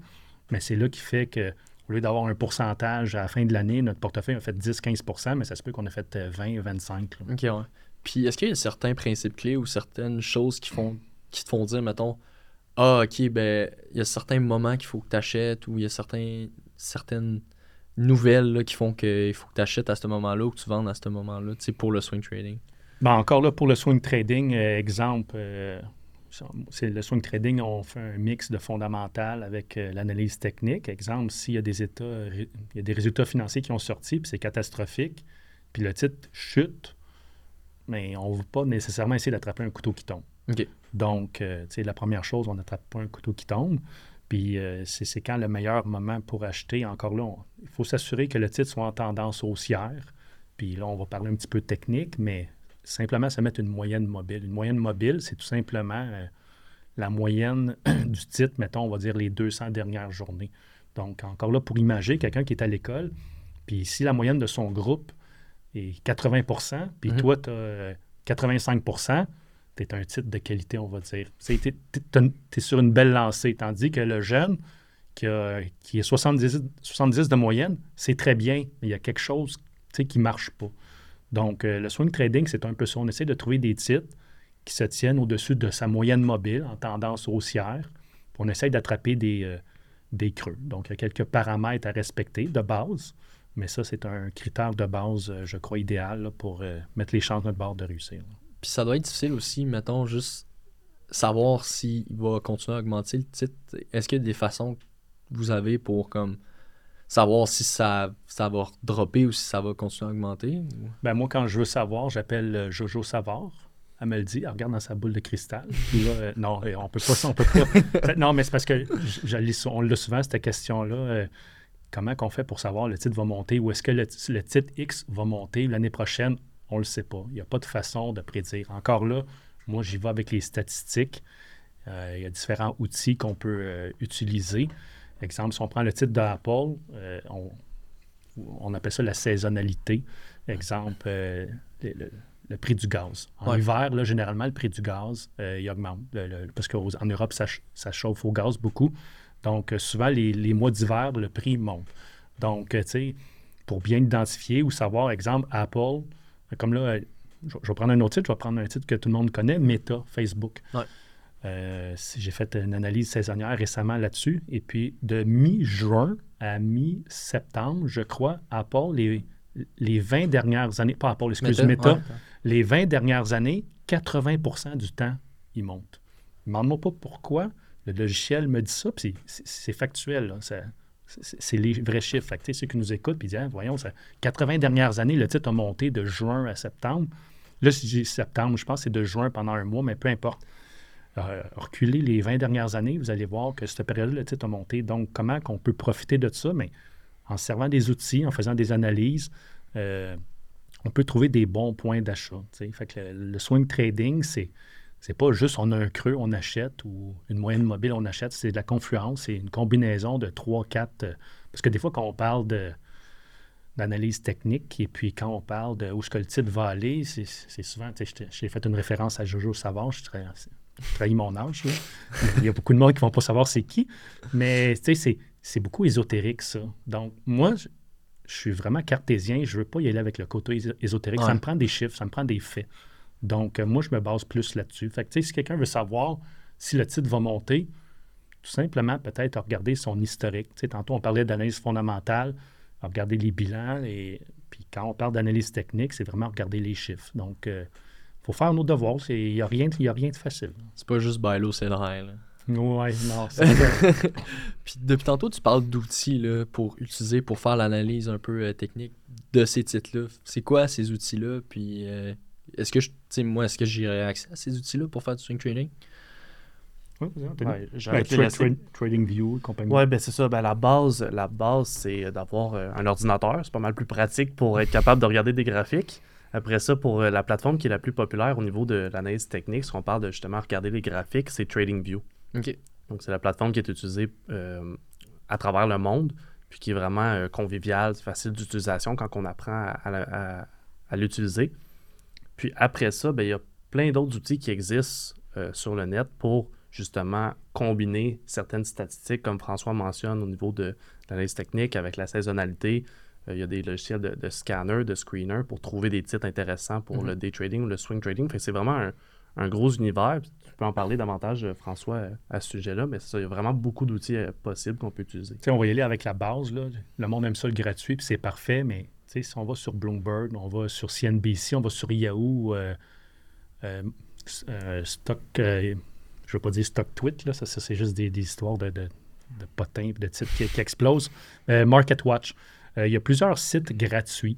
mais c'est là qui fait que au lieu d'avoir un pourcentage à la fin de l'année, notre portefeuille a fait 10-15% mais ça se peut qu'on a fait euh, 20-25. là. Ok, ouais. Puis est-ce qu'il y a certains principes clés ou certaines choses qui font qui te font dire, mettons, ah, ok, ben, il y a certains moments qu'il faut que tu achètes ou il y a certains, certaines nouvelles là, qui font qu'il faut que tu achètes à ce moment-là ou que tu vendes à ce moment-là, pour le swing trading? Ben, encore là, pour le swing trading, euh, exemple, euh, c'est le swing trading, on fait un mix de fondamental avec euh, l'analyse technique. Exemple, s'il y a des états, il y a des résultats financiers qui ont sorti, puis c'est catastrophique, puis le titre chute, mais on ne veut pas nécessairement essayer d'attraper un couteau qui tombe. OK. Donc, tu sais, la première chose, on n'attrape pas un couteau qui tombe. Puis euh, c'est quand le meilleur moment pour acheter? Encore là, on- il faut s'assurer que le titre soit en tendance haussière. Puis là, on va parler un petit peu technique, mais simplement se mettre une moyenne mobile. Une moyenne mobile, c'est tout simplement euh, la moyenne du titre, mettons, on va dire les 200 dernières journées. Donc, encore là, pour imager quelqu'un qui est à l'école, puis si la moyenne de son groupe est 80% puis Mhm. toi, tu as 85 tu es un titre de qualité, on va dire. Tu es, sur une belle lancée, tandis que le jeune qui, est 70, 70 de moyenne, c'est très bien, mais il y a quelque chose qui ne marche pas. Donc, euh, le swing trading, c'est un peu ça. On essaie de trouver des titres qui se tiennent au-dessus de sa moyenne mobile en tendance haussière. On essaie d'attraper des, euh, des creux. Donc, il y a quelques paramètres à respecter de base, mais ça, c'est un critère de base, euh, je crois, idéal pour mettre les chances de notre bord de réussir. Puis ça doit être difficile aussi, mettons, juste savoir s'il va continuer à augmenter le titre. Est-ce qu'il y a des façons que vous avez pour comme savoir si ça, ça va dropper ou si ça va continuer à augmenter? ou- Ben, moi, quand je veux savoir, j'appelle euh, Jojo Savard. Elle me le dit, elle regarde dans sa boule de cristal. Puis là, euh, non, euh, on peut pas ça, on peut pas. non, mais c'est parce que je- je on l'a souvent, cette question-là. euh, comment qu'on fait pour savoir le titre va monter ou est-ce que le titre X va monter l'année prochaine? On le sait pas. Il n'y a pas de façon de prédire. Encore là, moi, j'y vais avec les statistiques. Euh, il y a différents outils qu'on peut euh, utiliser. Exemple, si on prend le titre d'Apple, euh, on, on appelle ça la saisonnalité. Exemple, le, le- le prix du gaz. En Ouais. hiver, là, généralement, le prix du gaz, il augmente. Le- parce qu'en Europe, ça, ça chauffe au gaz beaucoup. Donc, souvent, les, les mois d'hiver, le prix monte. Donc, tu sais, pour bien identifier ou savoir, exemple, Apple, comme là, euh, je, je vais prendre un autre titre, je vais prendre un titre que tout le monde connaît, Meta, Facebook. Ouais. Euh, J'ai fait une analyse saisonnière récemment là-dessus. Et puis, de mi-juin à mi-septembre, je crois, Apple, les, les 20 dernières années, pas Apple, excuse, Meta, ouais. les 20 dernières années, 80% du temps, il monte. Demande-moi pas pourquoi. Le logiciel me dit ça, puis c'est- factuel. là. Ça- C'est les vrais chiffres. Fait que, ceux qui nous écoutent, puis disent, Ah, voyons, ça, 80 dernières années, le titre a monté de juin à septembre. Là, si j'ai septembre, je pense que c'est de juin pendant un mois, mais peu importe. Euh, reculez les 20 dernières années, vous allez voir que cette période-là, le titre a monté. Donc, comment qu'on peut profiter de ça? Mais en servant des outils, en faisant des analyses, euh, on peut trouver des bons points d'achat. Fait que le swing trading, c'est c'est pas juste on a un creux, on achète, ou une moyenne mobile, on achète. C'est de la confluence, c'est une combinaison de 3, 4. euh, parce que des fois, quand on parle de d'analyse technique, et puis quand on parle de où est-ce que le titre va aller, c'est c'est souvent, j'ai fait une référence à Jojo Savard, je dirais, c'est- trahi mon âge. là. Il y a beaucoup de monde qui ne vont pas savoir c'est qui. Mais tu sais, c'est- c'est beaucoup ésotérique, ça. Donc, moi, je, je suis vraiment cartésien. Je ne veux pas y aller avec le côté ésotérique. Ça me prend des chiffres, ça me prend des faits. Donc, euh, moi, je me base plus là-dessus. Fait que, tu sais, si quelqu'un veut savoir si le titre va monter, tout simplement, peut-être regarder son historique. Tu sais, tantôt, on parlait d'analyse fondamentale, regarder les bilans. Et puis, quand on parle d'analyse technique, c'est vraiment regarder les chiffres. Donc, il faut faire nos devoirs. Il n'y a, rien- y a rien de facile. C'est pas juste low, c'est le là. Ouais, non, c'est. Puis depuis tantôt, tu parles d'outils pour utiliser, pour faire l'analyse un peu euh, technique de ces titres-là. C'est quoi ces outils-là? Puis euh, est-ce que je, tu sais, moi, est-ce que j'aurais accès à ces outils-là pour faire du swing trading? Anthony. Ouais, Ben, j'aurais été tra- resté- tra- TradingView et compagnie. Ouais, ben c'est ça. Ben, la base, la base c'est d'avoir euh, un ordinateur. C'est pas mal plus pratique pour être capable de regarder des graphiques. Après ça, pour euh, la plateforme qui est la plus populaire au niveau de l'analyse technique, si on parle de justement regarder les graphiques, c'est TradingView. OK. Donc, c'est la plateforme qui est utilisée euh, à travers le monde, puis qui est vraiment euh, conviviale, facile d'utilisation quand on apprend à, à la- à- à l'utiliser. Puis après ça, ben, il y a plein d'autres outils qui existent euh, sur le net pour justement combiner certaines statistiques, comme François mentionne au niveau de l'analyse technique avec la saisonnalité. Euh, il y a des logiciels de, de scanner, de screener pour trouver des titres intéressants pour Mhm. le day trading ou le swing trading. Fait c'est vraiment un, un gros univers. Tu peux en parler davantage, euh, François, à ce sujet-là, mais ça, il y a vraiment beaucoup d'outils euh, possibles qu'on peut utiliser. Tu sais, on va y aller avec la base. Là. Le monde aime ça le gratuit, puis c'est parfait, mais si on va sur Bloomberg, on va sur CNBC, on va sur Yahoo, euh, euh, euh, Stock, je veux pas dire Stock Tweet, là, ça, c'est juste des, des histoires de, de, de potins, de titres qui, qui explosent. Market Watch, il y a plusieurs sites gratuits,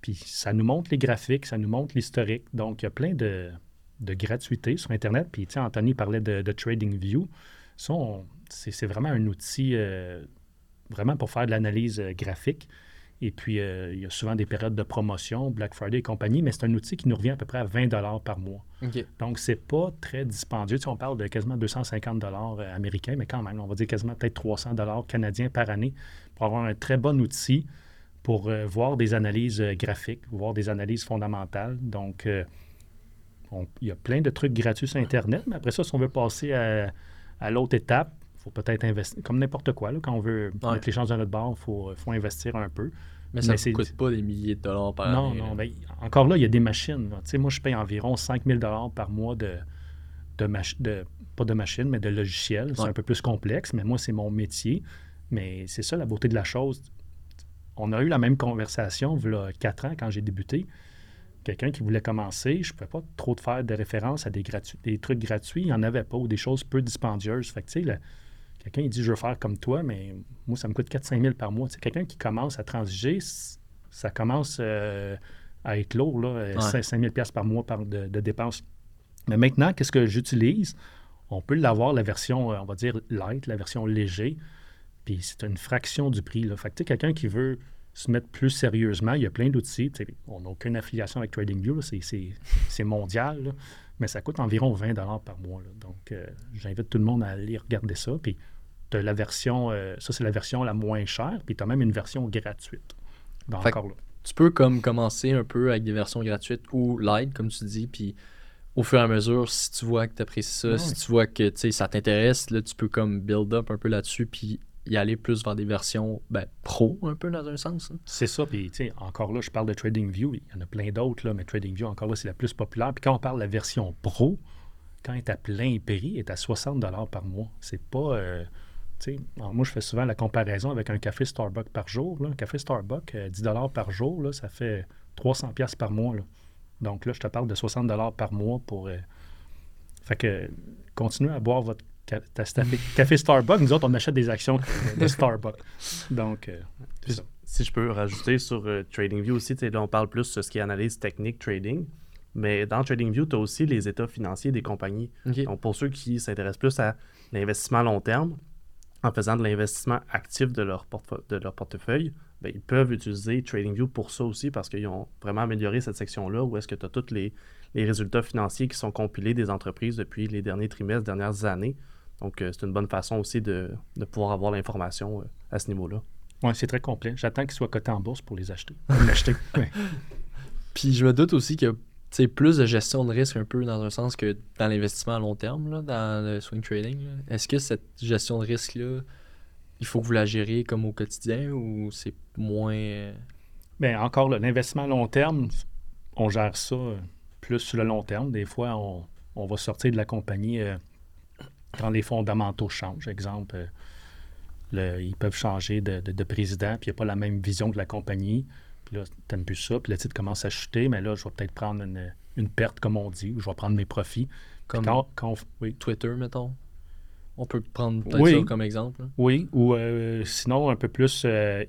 puis ça nous montre les graphiques, ça nous montre l'historique. Donc, il y a plein de, de gratuité sur Internet. Puis, tu sais, Anthony parlait de, de TradingView. Ça, c'est vraiment un outil vraiment pour faire de l'analyse graphique. Et puis, euh, il y a souvent des périodes de promotion, Black Friday et compagnie, mais c'est un outil qui nous revient à peu près à 20 par mois. OK. Donc, c'est pas très dispendieux. Tu sais, on parle de quasiment 250 euh, américains, mais quand même, on va dire quasiment peut-être 300 canadiens par année pour avoir un très bon outil pour euh, voir des analyses euh, graphiques, voir des analyses fondamentales. Donc, on- il y a plein de trucs gratuits sur Internet, mais après ça, si on veut passer à, à l'autre étape, faut peut-être investir, comme n'importe quoi. là, quand on veut Ouais. mettre les chances de notre bord, il faut, faut investir un peu. Mais ça ne coûte pas des milliers de dollars par Non, année. non. là. ben, encore là, il y a des machines. moi, je paye environ 5 000 par mois de, de, mach- de pas de machines, mais de logiciels. C'est un peu plus complexe, mais moi, c'est mon métier. Mais c'est ça la beauté de la chose. On a eu la même conversation il y a 4 ans quand j'ai débuté. Quelqu'un qui voulait commencer, je ne pouvais pas trop de faire de référence à des, gratu- des trucs gratuits. Il n'y en avait pas ou des choses peu dispendieuses. Fait que, tu sais, le- quelqu'un, il dit, je veux faire comme toi, mais moi, ça me coûte 4-5 000 par mois. Quelqu'un qui commence à transiger, ça commence euh, à être lourd, là, euh, Ouais. 5 000 par mois par- de, de dépenses. Mais maintenant, qu'est-ce que j'utilise? On peut l'avoir, la version, euh, on va dire, light, la version léger, puis c'est une fraction du prix. Là. Fait que, quelqu'un qui veut se mettre plus sérieusement, il y a plein d'outils. On n'a aucune affiliation avec TradingView, c'est- mondial, là. mais ça coûte environ 20 par mois. là. Donc, euh, j'invite tout le monde à aller regarder ça. Puis, la version, euh, ça, c'est la version la moins chère, puis tu as même une version gratuite. Donc, encore là. Tu peux comme commencer un peu avec des versions gratuites ou light, comme tu dis, puis au fur et à mesure, si tu vois que tu apprécies ça, Ouais. si tu vois que ça t'intéresse, là, tu peux comme build up un peu là-dessus, puis y aller plus vers des versions ben, pro, un peu dans un sens. hein. C'est ça, puis tu sais, encore là, je parle de TradingView, il y en a plein d'autres, là, mais TradingView, encore là, c'est la plus populaire. Puis quand on parle de la version pro, quand elle est à plein prix, elle est à 60 par mois. C'est pas. euh, alors moi, je fais souvent la comparaison avec un café Starbucks par jour. Là. Un café Starbucks, euh, 10 par jour, là, ça fait 300 pièces par mois. Là. Donc là, je te parle de 60 par mois pour. euh, Fait que continuez à boire votre café Starbucks. Nous autres, on achète des actions de Starbucks. Donc, euh. Si je peux rajouter sur euh, TradingView aussi, là, on parle plus de ce qui est analyse technique, trading. Mais dans TradingView, tu as aussi les états financiers des compagnies. Donc, pour ceux qui s'intéressent plus à l'investissement à long terme, en faisant de l'investissement actif de leur, portefeu- de leur portefeuille, ben, ils peuvent utiliser TradingView pour ça aussi parce qu'ils ont vraiment amélioré cette section-là où est-ce que tu as tous les, les résultats financiers qui sont compilés des entreprises depuis les derniers trimestres, dernières années. Donc, euh, c'est une bonne façon aussi de, de pouvoir avoir l'information euh, à ce niveau-là. Oui, c'est très complet. J'attends qu'ils soient cotés en bourse pour les acheter. Pour l'acheter. Ouais. Puis je me doute aussi qu'il y a sais, plus de gestion de risque un peu dans un sens que dans l'investissement à long terme, là, dans le swing trading. Est-ce que cette gestion de risque-là, il faut que vous la gériez comme au quotidien ou c'est moins. euh, Bien, encore l'investissement à long terme, on gère ça euh, plus sur le long terme. Des fois, on, on va sortir de la compagnie euh, quand les fondamentaux changent. Exemple, le- ils peuvent changer de, de- de président, puis il n'y a pas la même vision de la compagnie. Puis là, tu n'aimes plus ça, puis le titre commence à chuter, mais là, je vais peut-être prendre une, une perte, comme on dit, ou je vais prendre mes profits. Comme Quand, quand oui. Twitter, mettons On peut prendre peut-être Oui. ça comme exemple. là. Oui, ou euh, sinon un peu plus, euh,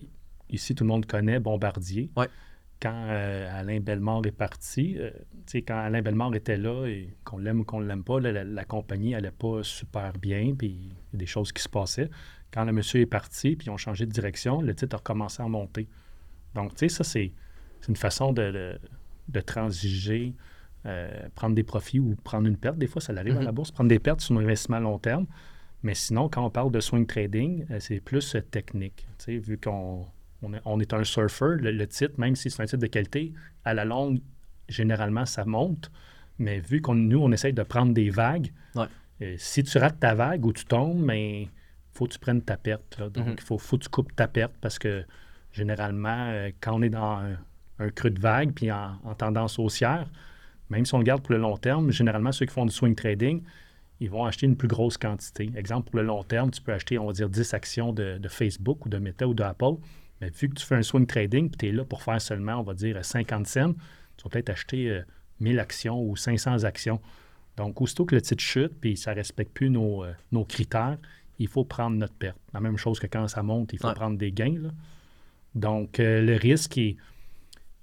ici tout le monde connaît Bombardier. Ouais. Quand euh, Alain Bellemare est parti, euh, tu sais, quand Alain Bellemare était là, et qu'on l'aime ou qu'on ne l'aime pas, là, la, la compagnie n'allait pas super bien, puis il y a des choses qui se passaient. Quand le monsieur est parti, puis ils ont changé de direction, le titre a recommencé à monter. Donc, tu sais, ça, c'est c'est une façon de, de, de transiger, euh, prendre des profits ou prendre une perte. Des fois, ça arrive à Mhm. la bourse, prendre des pertes sur un investissement à long terme. Mais sinon, quand on parle de swing trading, euh, c'est plus euh, technique. Tu sais, vu qu'on on est, on est un surfer, le, le titre, même si c'est un titre de qualité, à la longue, généralement, ça monte. Mais vu qu'on nous, on essaye de prendre des vagues, Ouais. si tu rates ta vague ou tu tombes, mais faut que tu prennes ta perte. là. Donc, il faut, faut que tu coupes ta perte parce que généralement, euh, quand on est dans un, un creux de vague puis en, en tendance haussière, même si on le garde pour le long terme, généralement, ceux qui font du swing trading, ils vont acheter une plus grosse quantité. Exemple, pour le long terme, tu peux acheter, on va dire, 10 actions de, de Facebook ou de Meta ou d'Apple. Mais vu que tu fais un swing trading, puis tu es là pour faire seulement, on va dire, 50 cents, tu vas peut-être acheter euh, 1000 actions ou 500 actions. Donc, aussitôt que le titre chute, puis ça ne respecte plus nos, euh, nos critères, il faut prendre notre perte. La même chose que quand ça monte, il faut Ouais. prendre des gains. là. Donc, euh, le risque est,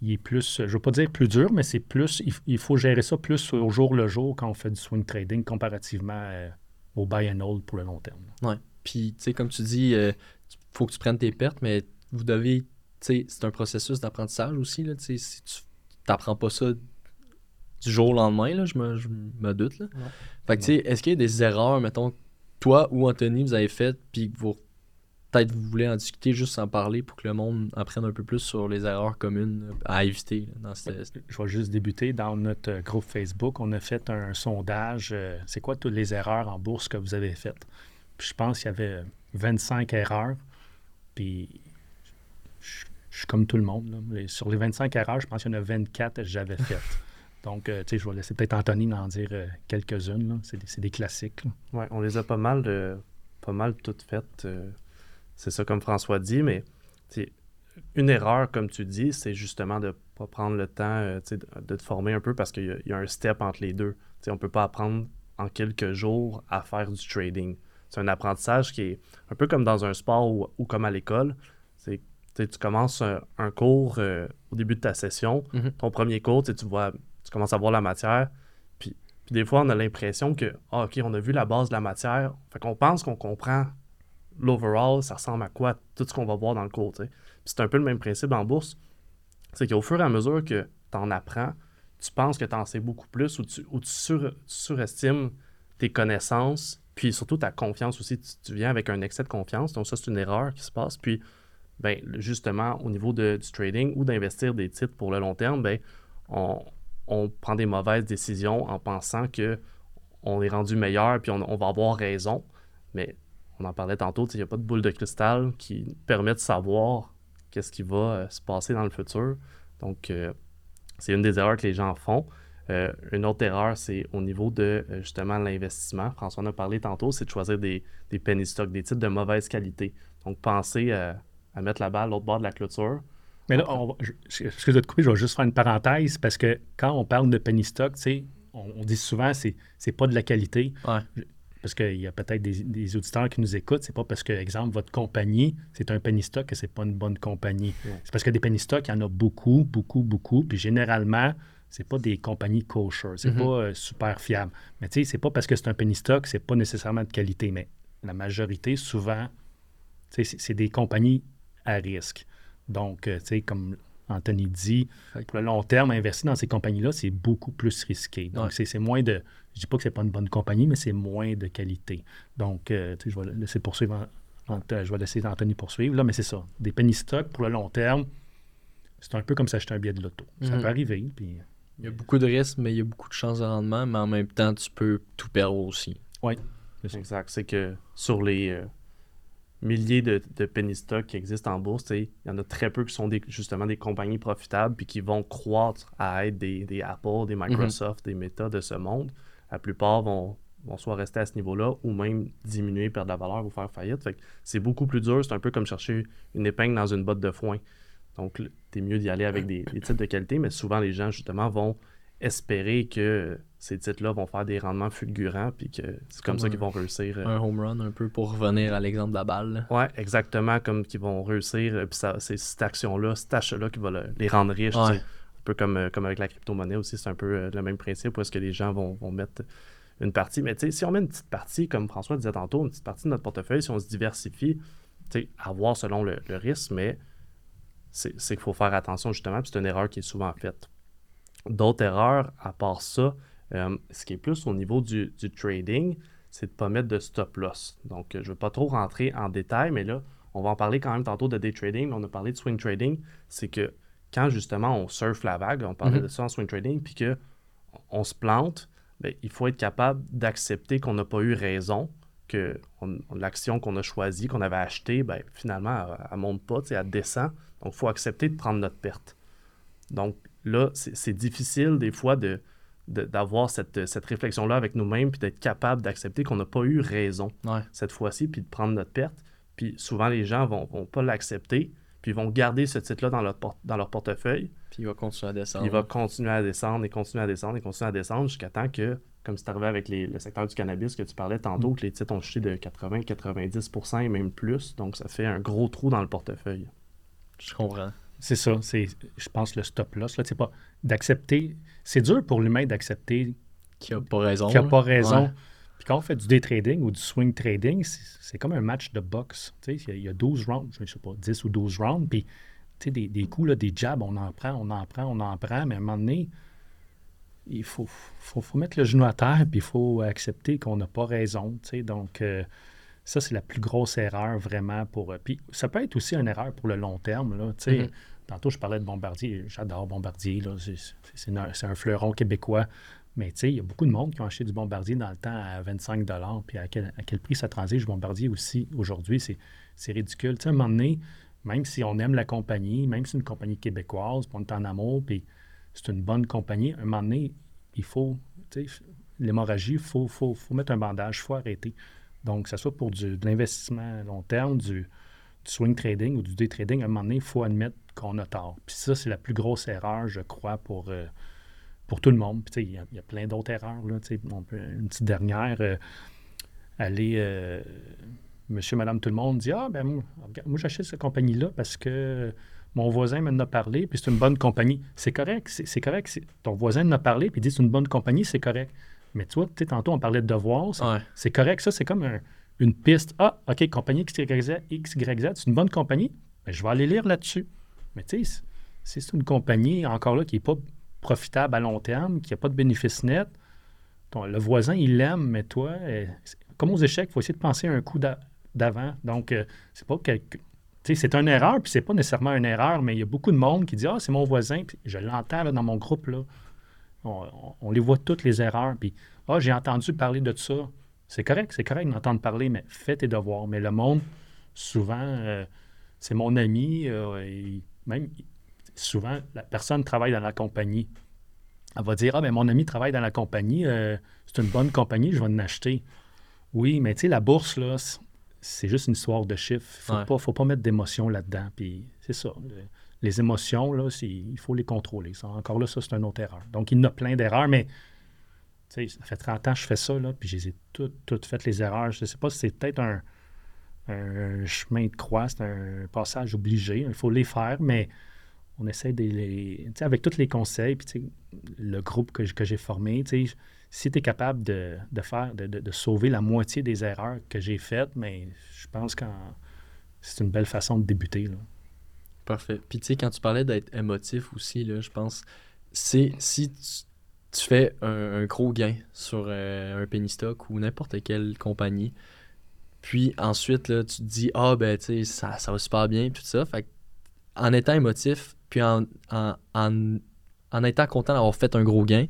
il est plus, je ne veux pas dire plus dur, mais c'est plus, il, il faut gérer ça plus au jour le jour quand on fait du swing trading comparativement euh, au buy and hold pour le long terme. Puis, tu sais, comme tu dis, il faut que tu prennes tes pertes, mais vous devez. Tu sais, c'est un processus d'apprentissage aussi. Là, tu sais, si tu n'apprends pas ça du jour au lendemain, là, je, me, je me doute. Là. Ouais. Fait que, tu sais, est-ce qu'il y a des erreurs, mettons, toi ou Anthony, vous avez faites, puis que vous. Peut-être vous voulez en discuter, juste en parler pour que le monde apprenne un peu plus sur les erreurs communes à éviter là, dans cette. Je vais juste débuter. Dans notre groupe Facebook, on a fait un sondage. euh, c'est quoi toutes les erreurs en bourse que vous avez faites? Puis je pense qu'il y avait 25 erreurs. Puis je, je suis comme tout le monde. là. Les- sur les 25 erreurs, je pense qu'il y en a 24 que j'avais faites. Donc, euh, tu sais, je vais laisser peut-être Anthony en dire euh, quelques-unes. C'est des, c'est des classiques. Ouais, on les a pas mal, pas mal toutes faites. C'est ça, comme François dit, mais une erreur, comme tu dis, c'est justement de ne pas prendre le temps euh, de, de te former un peu parce qu'il y, a- il y a un step entre les deux. On ne peut pas apprendre en quelques jours à faire du trading. C'est un apprentissage qui est un peu comme dans un sport ou, ou comme à l'école. C'est tu commences un, un cours euh, au début de ta session. Mhm. Ton premier cours, tu vois, tu commences à voir la matière. Puis, puis des fois, on a l'impression que, ah, OK, on a vu la base de la matière. Fait qu'on pense qu'on comprend l'overall, ça ressemble à quoi, tout ce qu'on va voir dans le cours. c'est un peu le même principe en bourse. C'est qu'au fur et à mesure que tu en apprends, tu penses que tu en sais beaucoup plus ou tu, surestimes tes connaissances, puis surtout ta confiance aussi. Tu, tu viens avec un excès de confiance, donc ça, c'est une erreur qui se passe. Puis, ben, justement, au niveau de- du trading ou d'investir des titres pour le long terme, ben, on, on prend des mauvaises décisions en pensant que on est rendu meilleur puis on, on va avoir raison. Mais on en parlait tantôt, tu sais, il n'y a pas de boule de cristal qui permet de savoir qu'est-ce qui va euh, se passer dans le futur. Donc, euh, c'est une des erreurs que les gens font. Euh, une autre erreur, c'est au niveau de euh, justement l'investissement. François en a parlé tantôt, c'est de choisir des, des penny stocks, des titres de mauvaise qualité. Donc, pensez à, à mettre la balle à l'autre bord de la clôture. Mais là, on va- je- je- excusez de te couper, je vais juste faire une parenthèse parce que quand on parle de penny stock, tu sais, on, on dit souvent c'est c'est pas de la qualité. Ouais. Parce qu'il y a peut-être des, des auditeurs qui nous écoutent, c'est pas parce que, exemple, votre compagnie, c'est un penny stock que c'est pas une bonne compagnie. Ouais. C'est parce que des penny stocks, il y en a beaucoup, beaucoup, beaucoup. Puis généralement, c'est pas des compagnies kosher, c'est Mhm. pas euh, super fiable. Mais tu sais, c'est pas parce que c'est un penny stock, c'est pas nécessairement de qualité. Mais la majorité, souvent, c'est des compagnies à risque. Donc, euh, tu sais, comme Anthony dit, pour le long terme, investir dans ces compagnies-là, c'est beaucoup plus risqué. Donc, Ouais. c'est c'est moins de. Je dis pas que c'est pas une bonne compagnie, mais c'est moins de qualité. Donc, euh, tu sais, je vais laisser poursuivre. Je vais laisser Anthony poursuivre. Là, mais c'est ça. Des penny stocks pour le long terme, c'est un peu comme s'acheter un billet de loto. Ça Mhm. peut arriver, puis Il y a beaucoup de risques, mais il y a beaucoup de chances de rendement, mais en même temps, tu peux tout perdre aussi. Oui. Exact. C'est que sur les euh, milliers de, de penny stocks qui existent en bourse, il y en a très peu qui sont des, justement des compagnies profitables puis qui vont croître à être des, des Apple, des Microsoft, des Meta de ce monde. La plupart vont, vont soit rester à ce niveau-là ou même diminuer, perdre de la valeur ou faire faillite. c'est beaucoup plus dur. C'est un peu comme chercher une épingle dans une botte de foin. Donc, es mieux d'y aller avec des, titres de qualité, mais souvent les gens, justement, vont espérer que ces titres-là vont faire des rendements fulgurants, puis que c'est comme, ça qu'ils vont réussir. Euh, un home run, un peu, pour revenir à l'exemple de la balle. Oui, exactement, comme qu'ils vont réussir, euh, puis c'est cette action-là, cette achat-là qui va les rendre riches. Un peu comme, euh, comme avec la crypto-monnaie aussi, c'est un peu le même principe, où est-ce que les gens vont, mettre une partie. Mais tu sais, si on met une petite partie, comme François disait tantôt, une petite partie de notre portefeuille, si on se diversifie, tu sais, à voir selon le risque, mais c'est qu'il faut faire attention justement, puis c'est une erreur qui est souvent faite. D'autres erreurs, à part ça, euh, ce qui est plus au niveau du, trading, c'est de ne pas mettre de stop loss. Donc, je ne veux pas trop rentrer en détail, mais là, on va en parler quand même tantôt de day trading. On a parlé de swing trading. C'est que quand justement on surfe la vague, on parlait mm-hmm. de ça en swing trading, puis qu'on se plante, bien, il faut être capable d'accepter qu'on n'a pas eu raison, que l'action qu'on a choisie, qu'on avait achetée, bien, finalement, elle ne monte pas, elle descend. Donc, il faut accepter de prendre notre perte. Donc, là, c'est difficile des fois de, d'avoir cette, réflexion-là avec nous-mêmes, puis d'être capable d'accepter qu'on n'a pas eu raison cette fois-ci, puis de prendre notre perte. Puis souvent, les gens vont, vont pas l'accepter, puis ils vont garder ce titre-là dans leur, dans leur portefeuille. Puis il va continuer à descendre. Il va continuer à descendre et continuer à descendre et continuer à descendre jusqu'à temps que, comme c'est arrivé avec le secteur du cannabis que tu parlais tantôt, mm. que les titres ont chuté de 80-90% et même plus. Donc, ça fait un gros trou dans le portefeuille. Je comprends. C'est ça. C'est, je pense, le stop-loss. Là, c'est pas d'accepter. C'est dur pour l'humain d'accepter qu'il n'a pas raison. Qu'il n'a pas raison. Puis quand on fait du day trading ou du swing trading, c'est, comme un match de boxe. Il y, a 12 rounds, je ne sais pas, 10 ou 12 rounds. Puis des, des coups, là, des jabs, on en prend, on en prend, on en prend. Mais à un moment donné, il faut, faut, faut mettre le genou à terre, puis il faut accepter qu'on n'a pas raison. Donc, euh, ça, c'est la plus grosse erreur vraiment pour. Euh, puis ça peut être aussi une erreur pour le long terme. Là, mm-hmm. Tantôt, je parlais de Bombardier. J'adore Bombardier. C'est un, fleuron québécois. Mais il y a beaucoup de monde qui ont acheté du Bombardier dans le temps à 25 Puis à quel, à quel prix ça transige Bombardier aussi aujourd'hui? C'est ridicule. sais, à un moment donné, même si on aime la compagnie, même si c'est une compagnie québécoise, on est en amour, puis c'est une bonne compagnie, à un moment donné, il faut, l'hémorragie, il faut, faut, faut, mettre un bandage, il faut arrêter. Donc, que ce soit pour du, de l'investissement à long terme, du, swing trading ou du day trading, à un moment donné, il faut admettre qu'on a tort. Puis ça, c'est la plus grosse erreur, je crois, pour, euh, pour tout le monde. Puis il y, a plein d'autres erreurs. Là, on peut, une petite dernière, euh, aller, euh, monsieur, madame, tout le monde dit, ah, ben moi, moi j'achète cette compagnie-là parce que mon voisin m'en a parlé, puis c'est une bonne compagnie. C'est correct, c'est correct. Ton voisin m'en a parlé, puis il dit c'est une bonne compagnie, c'est correct. Mais tu vois, tantôt, on parlait de devoir. C'est correct, ça, c'est comme une piste. Ah, OK, compagnie XYZ, c'est une bonne compagnie. Ben, je vais aller lire là-dessus. Mais tu sais, c'est une compagnie, encore là, qui n'est pas profitable à long terme, qui n'a pas de bénéfice net, le voisin, il l'aime, mais toi, euh, comme aux échecs, il faut essayer de penser un coup d'avant. Donc, euh, c'est pas quelque. C'est une erreur, puis c'est pas nécessairement une erreur, mais il y a beaucoup de monde qui dit Ah, c'est mon voisin, puis je l'entends dans mon groupe. là. On, les voit toutes les erreurs. Puis, ah, j'ai entendu parler de ça. C'est correct, c'est correct d'entendre parler, mais fais tes devoirs. Mais le monde, souvent, euh, c'est mon ami. Euh, et même, souvent, la personne travaille dans la compagnie. Elle va dire Ah, ben mon ami travaille dans la compagnie, euh, c'est une bonne compagnie, je vais en acheter. Oui, mais tu sais, la bourse, là, c'est juste une histoire de chiffres. Il ne faut, pas mettre d'émotion là-dedans. Puis c'est ça les émotions, là, il faut les contrôler. encore là, ça, c'est une autre erreur. Donc, il y en a plein d'erreurs, mais ça fait 30 ans que je fais ça, là, puis j'ai toutes, toutes faites les erreurs. Je ne sais pas si c'est peut-être un, chemin de croix, c'est un passage obligé. Il faut les faire, mais on essaie de les. Avec tous les conseils, puis le groupe que, que j'ai formé, si tu es capable de, faire, de, de, sauver la moitié des erreurs que j'ai faites, mais je pense que c'est une belle façon de débuter. Là. Parfait. Puis tu sais, quand tu parlais d'être émotif aussi, là, je pense, c'est si tu, fais un, gros gain sur euh, un penny stock ou n'importe quelle compagnie, puis ensuite, là, tu te dis, ah, ben, tu sais, ça, ça va super bien, tout ça. Fait en étant émotif, puis en, en, en étant content d'avoir fait un gros gain,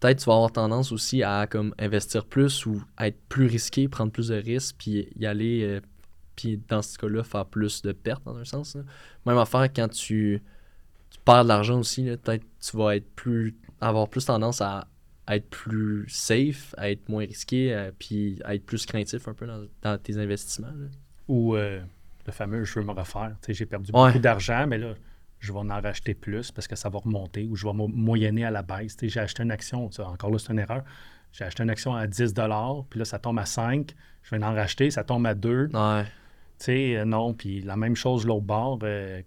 peut-être tu vas avoir tendance aussi à comme investir plus ou à être plus risqué, prendre plus de risques, puis y aller, euh, puis dans ce cas-là, faire plus de pertes dans un sens. Même affaire quand tu, tu perds de l'argent aussi, peut-être tu vas être plus avoir plus tendance à, à être plus safe, à être moins risqué, euh, puis à être plus craintif un peu dans, dans tes investissements. là. Ou euh, le fameux je veux me refaire. Tu sais, J'ai perdu Ouais. beaucoup d'argent, mais là, je vais en racheter plus parce que ça va remonter ou je vais mo- moyenner à la baisse. Tu sais, J'ai acheté une action, encore là, c'est une erreur. J'ai acheté une action à 10 puis là, ça tombe à 5 Je vais en racheter, ça tombe à 2 Ouais. Tu sais, euh, non. Puis la même chose l'autre bord. euh,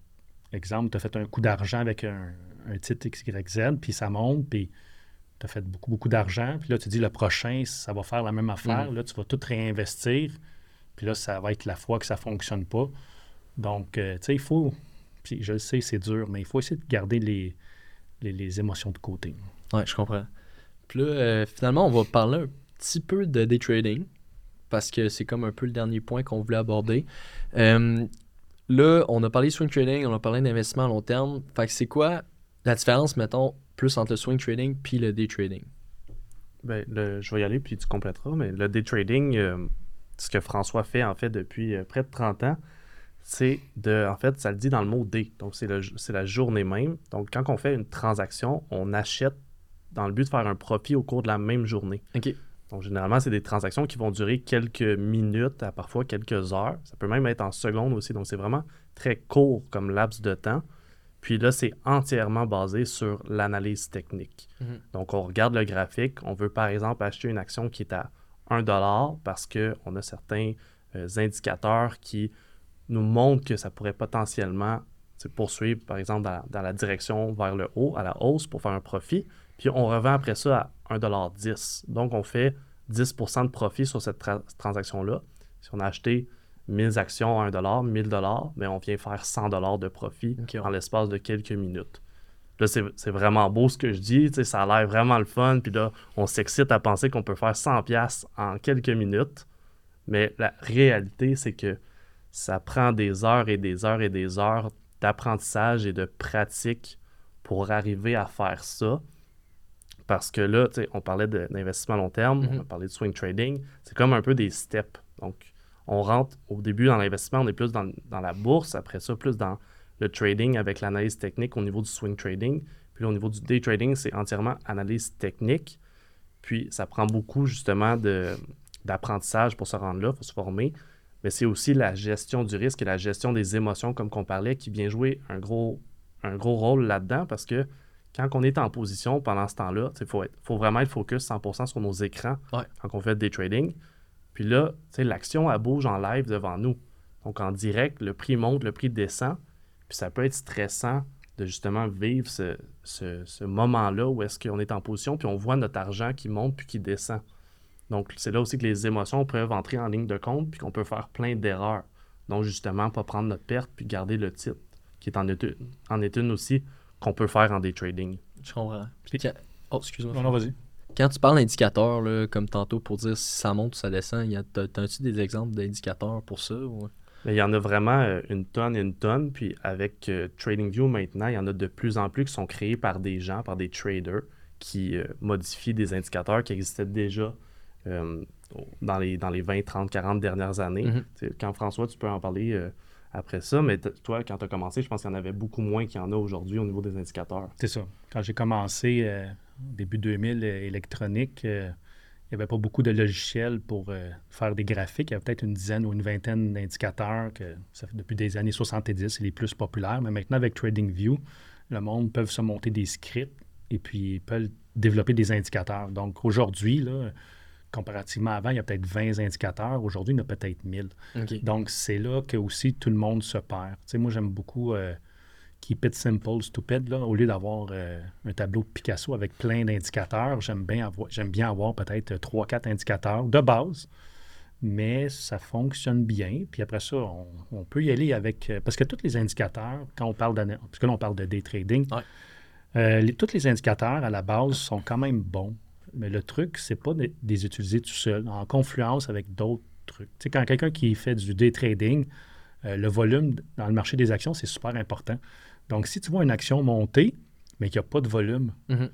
exemple, tu as fait un coup d'argent avec un, un titre XYZ, puis ça monte, puis tu as fait beaucoup, beaucoup d'argent. Puis là, tu dis le prochain, ça va faire la même affaire. Là, tu vas tout réinvestir. Puis là, ça va être la fois que ça ne fonctionne pas. Donc, euh, tu sais, il faut. Puis je le sais, c'est dur, mais il faut essayer de garder les, les, les émotions de côté. Ouais, je comprends. Puis là, euh, finalement, on va parler un petit peu de day trading parce que c'est comme un peu le dernier point qu'on voulait aborder. Euh, là, on a parlé de swing trading, on a parlé d'investissement à long terme. Fait que c'est quoi la différence, mettons, plus entre le swing trading puis le day trading? Ben, le- je vais y aller, puis tu compléteras. Mais le day trading, euh, ce que François fait, en fait, depuis euh, près de 30 ans, c'est de. En fait, ça le dit dans le mot day. Donc, c'est la journée même. Donc, quand on fait une transaction, on achète dans le but de faire un profit au cours de la même journée. OK. Donc, généralement, c'est des transactions qui vont durer quelques minutes à parfois quelques heures. Ça peut même être en secondes aussi. Donc, c'est vraiment très court comme laps de temps. Puis là, c'est entièrement basé sur l'analyse technique. Mhm. Donc, on regarde le graphique. On veut, par exemple, acheter une action qui est à 1 parce qu'on a certains euh, indicateurs qui nous montrent que ça pourrait potentiellement se poursuivre, par exemple, dans, dans la direction vers le haut, à la hausse pour faire un profit. Puis on revend après ça à 1,10$. Donc, on fait 10% de profit sur cette tra- transaction-là. Si on a acheté 1000 actions à 1$, 1000$, mais on vient faire 100$ de profit en l'espace de quelques minutes. Là, c'est vraiment beau ce que je dis. tu sais, Ça a l'air vraiment le fun. Puis là, on s'excite à penser qu'on peut faire 100$ en quelques minutes. Mais la réalité, c'est que ça prend des heures et des heures et des heures d'apprentissage et de pratique pour arriver à faire ça. Parce que là, tu sais, on parlait d'investissement à long terme, on a Mhm. parlé de swing trading. C'est comme un peu des steps. Donc, on rentre au début dans l'investissement, on est plus dans, dans la bourse, après ça, plus dans le trading avec l'analyse technique au niveau du swing trading. Puis là, au niveau du day trading, c'est entièrement analyse technique. Puis ça prend beaucoup justement de- d'apprentissage pour se rendre là, il faut se former. Mais c'est aussi la gestion du risque et la gestion des émotions, comme qu'on parlait, qui vient jouer un gros, un gros rôle là-dedans parce que quand on est en position pendant ce temps-là, il faut, être- faut vraiment être focus 100% sur nos écrans Ouais. quand on fait des trading. Puis là, tu sais, l'action, elle bouge en live devant nous. Donc en direct, le prix monte, le prix descend. Puis ça peut être stressant de justement vivre ce, ce- ce moment-là où est-ce qu'on est en position, puis on voit notre argent qui monte puis qui descend. Donc c'est là aussi que les émotions peuvent entrer en ligne de compte, puis qu'on peut faire plein d'erreurs. Donc justement, pas prendre notre perte, puis garder le titre, qui est en est une, en est une aussi qu'on peut faire en day trading. Je comprends. Puis Oh, excuse-moi. Non, non, vas-y. Quand tu parles d'indicateurs, là, comme tantôt, pour dire si ça monte ou ça descend, y a- t'as- t'as-tu des exemples d'indicateurs pour ça? ou- Mais il y en a vraiment euh, une tonne et une tonne. Puis avec euh, TradingView maintenant, il y en a de plus en plus qui sont créés par des gens, par des traders qui euh, modifient des indicateurs qui existaient déjà euh, dans, les, dans les 20, 30, 40 dernières années. Mhm. Sais, Quand François, tu peux en parler euh, après ça, mais toi, quand tu as commencé, je pense qu'il y en avait beaucoup moins qu'il y en a aujourd'hui au niveau des indicateurs. C'est ça. Quand j'ai commencé, euh, début 2000, euh, électronique, euh, il n'y avait pas beaucoup de logiciels pour euh, faire des graphiques. Il y avait peut-être une dizaine ou une vingtaine d'indicateurs que ça fait depuis des années 70, c'est les plus populaires. Mais maintenant, avec TradingView, le monde peut se monter des scripts et puis ils peuvent développer des indicateurs. Donc aujourd'hui, là, comparativement à avant, il y a peut-être 20 indicateurs. Aujourd'hui, il y en a peut-être 1000. OK. Donc, c'est là que aussi tout le monde se perd. Tu sais, moi, j'aime beaucoup euh, Keep it simple, stupid. Là, au lieu d'avoir euh, un tableau de Picasso avec plein d'indicateurs, j'aime bien avoir, j'aime bien avoir peut-être 3-4 indicateurs de base, mais ça fonctionne bien. Puis après ça, on, on peut y aller avec. euh, parce que tous les indicateurs, quand on parle d'ana- parce que là, on parle de day trading, Ouais. euh, les- tous les indicateurs à la base sont quand même bons. Mais le truc, c'est pas de, de les utiliser tout seul, en confluence avec d'autres trucs. Tu sais, quand quelqu'un qui fait du day trading, euh, le volume dans le marché des actions, c'est super important. Donc, si tu vois une action monter, mais qu'il n'y a pas de volume. Mhm.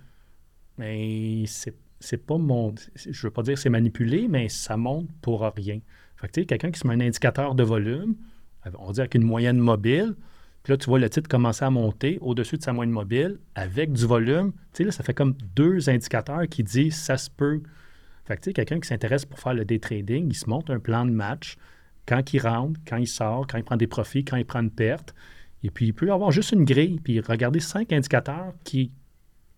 Mais c'est c'est pas mon. Je veux pas dire c'est manipulé, mais ça monte pour rien. Fait que tu sais, quelqu'un qui se met un indicateur de volume, on va dire avec une moyenne mobile, puis là, tu vois le titre commencer à monter au-dessus de sa moyenne mobile avec du volume. Tu sais, là, ça fait comme deux indicateurs qui disent ça se peut. Fait que tu sais, quelqu'un qui s'intéresse pour faire le day trading, il se monte un plan de match quand il rentre, quand il sort, quand il prend des profits, quand il prend une perte. Et puis, il peut avoir juste une grille, puis regarder cinq indicateurs qui,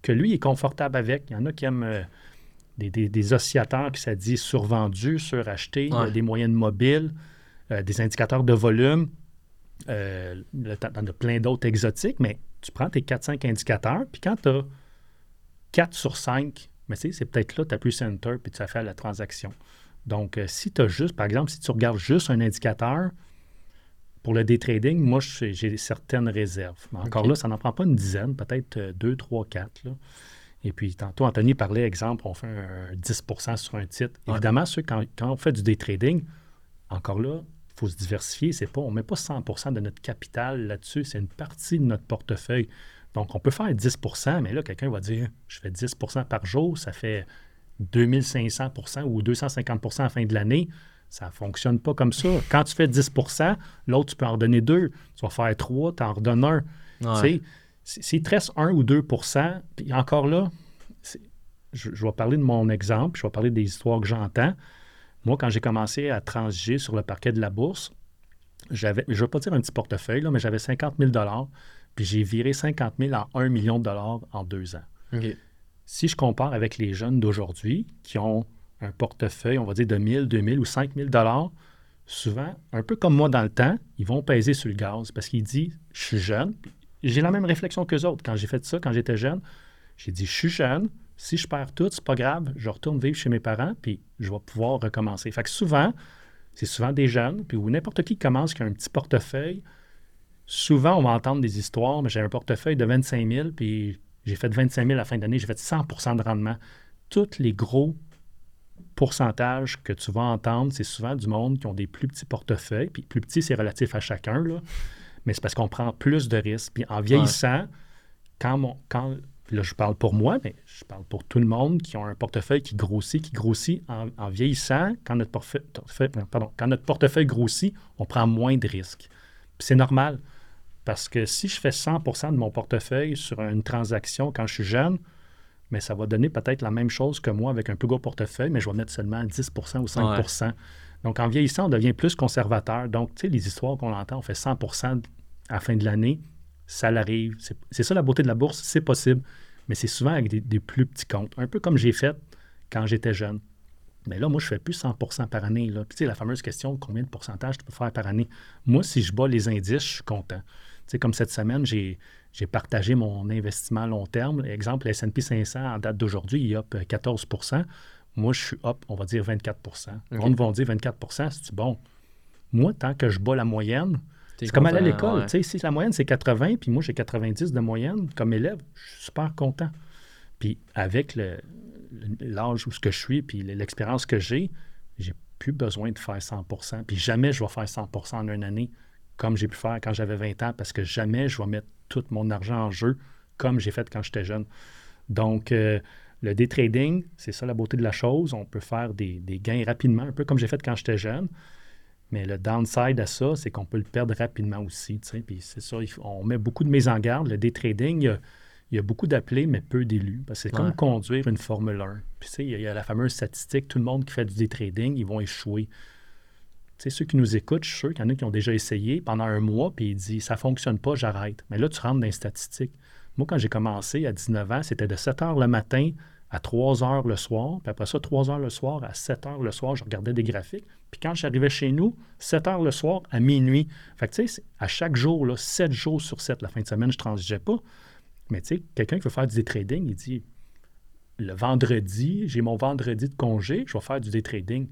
que lui est confortable avec. Il y en a qui aiment euh, des, des, des oscillateurs qui ça dit survendu, suracheté, Ouais. des moyennes mobiles, euh, des indicateurs de volume. Euh, as plein d'autres exotiques, mais tu prends tes 4-5 indicateurs, puis quand tu as 4 sur 5, mais tu sais, c'est peut-être là, tu appuies Center, puis tu as fait la transaction. Donc, euh, si tu as juste, par exemple, si tu regardes juste un indicateur, pour le day trading, moi, j'ai certaines réserves. Mais encore là, ça n'en prend pas une dizaine, peut-être euh, deux, trois, quatre. là. Et puis, tantôt, Anthony parlait, exemple, on fait un 10% sur un titre. Ouais. Évidemment, ceux, quand, quand on fait du day trading, encore là, il faut se diversifier. C'est pas, on ne met pas 100% de notre capital là-dessus. C'est une partie de notre portefeuille. Donc, on peut faire 10% mais là, quelqu'un va dire, je fais 10% par jour, ça fait 2500% ou 250 à la fin de l'année. Ça ne fonctionne pas comme ça. Quand tu fais 10% l'autre, tu peux en redonner deux. Tu vas faire trois, tu en redonnes un. Ouais. S'il te reste 1 ou 2% puis encore là, je, je vais parler de mon exemple, je vais parler des histoires que j'entends. Moi, quand j'ai commencé à transiger sur le parquet de la bourse, j'avais, je ne veux pas dire un petit portefeuille, là, mais j'avais 50 000 puis j'ai viré 50 000 en 1 million de dollars en deux ans. Si je compare avec les jeunes d'aujourd'hui qui ont un portefeuille, on va dire de 1000, 2000 ou 5000 dollars, souvent, un peu comme moi dans le temps, ils vont peser sur le gaz parce qu'ils disent Je suis jeune. J'ai la même réflexion qu'eux autres. Quand j'ai fait ça, quand j'étais jeune, j'ai dit Je suis jeune. Si je perds tout, c'est pas grave. Je retourne vivre chez mes parents, puis je vais pouvoir recommencer. Fait que souvent, c'est souvent des jeunes, puis ou n'importe qui commence qui a un petit portefeuille. Souvent, on va entendre des histoires, mais j'ai un portefeuille de 25 000, puis j'ai fait 25 000 à la fin d'année, j'ai fait 100% de rendement. Tous les gros pourcentages que tu vas entendre, c'est souvent du monde qui ont des plus petits portefeuilles. Puis plus petit, c'est relatif à chacun, là. mais c'est parce qu'on prend plus de risques. Puis en vieillissant, quand, mon, quand là, je parle pour moi, mais je parle pour tout le monde qui ont un portefeuille qui grossit, qui grossit en, en vieillissant. Quand notre, portefeuille, pardon, quand notre portefeuille grossit, on prend moins de risques. Puis c'est normal. Parce que si je fais 100% de mon portefeuille sur une transaction quand je suis jeune, mais ça va donner peut-être la même chose que moi avec un plus gros portefeuille, mais je vais mettre seulement 10% ou 5% Donc, en vieillissant, on devient plus conservateur. Donc, tu sais, les histoires qu'on entend, on fait 100% à la fin de l'année, ça l'arrive. C'est c'est ça la beauté de la bourse, c'est possible, mais c'est souvent avec des, des plus petits comptes. Un peu comme j'ai fait quand j'étais jeune. Mais là, moi, je fais plus 100% par année. Là. Puis, tu sais, la fameuse question, combien de pourcentage tu peux faire par année? Moi, si je bats les indices, je suis content. Tu sais, comme cette semaine, j'ai j'ai partagé mon investissement à long terme. Exemple, le S&P 500, en date d'aujourd'hui, il est up 14% Moi, je suis up, on va dire 24% Le monde va dire 24% c'est bon? Moi, tant que je bats la moyenne, c'est comme aller à l'école. ouais. Si la moyenne, c'est 80, puis moi, j'ai 90 de moyenne comme élève, je suis super content. Puis avec l'âge où ce que je suis, puis l'expérience que j'ai, j'ai plus besoin de faire 100% Puis jamais je vais faire 100% en une année comme j'ai pu faire quand j'avais 20 ans, parce que jamais je vais mettre tout mon argent en jeu comme j'ai fait quand j'étais jeune. Donc, euh, le day trading, c'est ça la beauté de la chose. On peut faire des, des gains rapidement, un peu comme j'ai fait quand j'étais jeune. Mais le downside à ça, c'est qu'on peut le perdre rapidement aussi. Puis c'est ça, on met beaucoup de mise en garde. Le day trading, il y a, il y a beaucoup d'appelés, mais peu d'élus. Parce que c'est Ouais. comme conduire une Formule 1. Puis tu sais, il y a- il y a la fameuse statistique, tout le monde qui fait du day trading, ils vont échouer. Sais, ceux qui nous écoutent, je suis sûr qu'il y en a qui ont déjà essayé pendant un mois, puis ils disent ça fonctionne pas, j'arrête. Mais là, tu rentres dans les statistiques. Moi, quand j'ai commencé à 19 ans, c'était de 7 heures le matin à 3 heures le soir. Puis après ça, 3 heures le soir à 7 heures le soir, je regardais des graphiques. Puis quand j'arrivais chez nous, 7 heures le soir à minuit. Fait que tu sais, à chaque jour, là, 7 jours sur 7, la fin de semaine, je ne transigeais pas. Mais tu sais, quelqu'un qui veut faire du day trading, il dit le vendredi, j'ai mon vendredi de congé, je vais faire du day trading.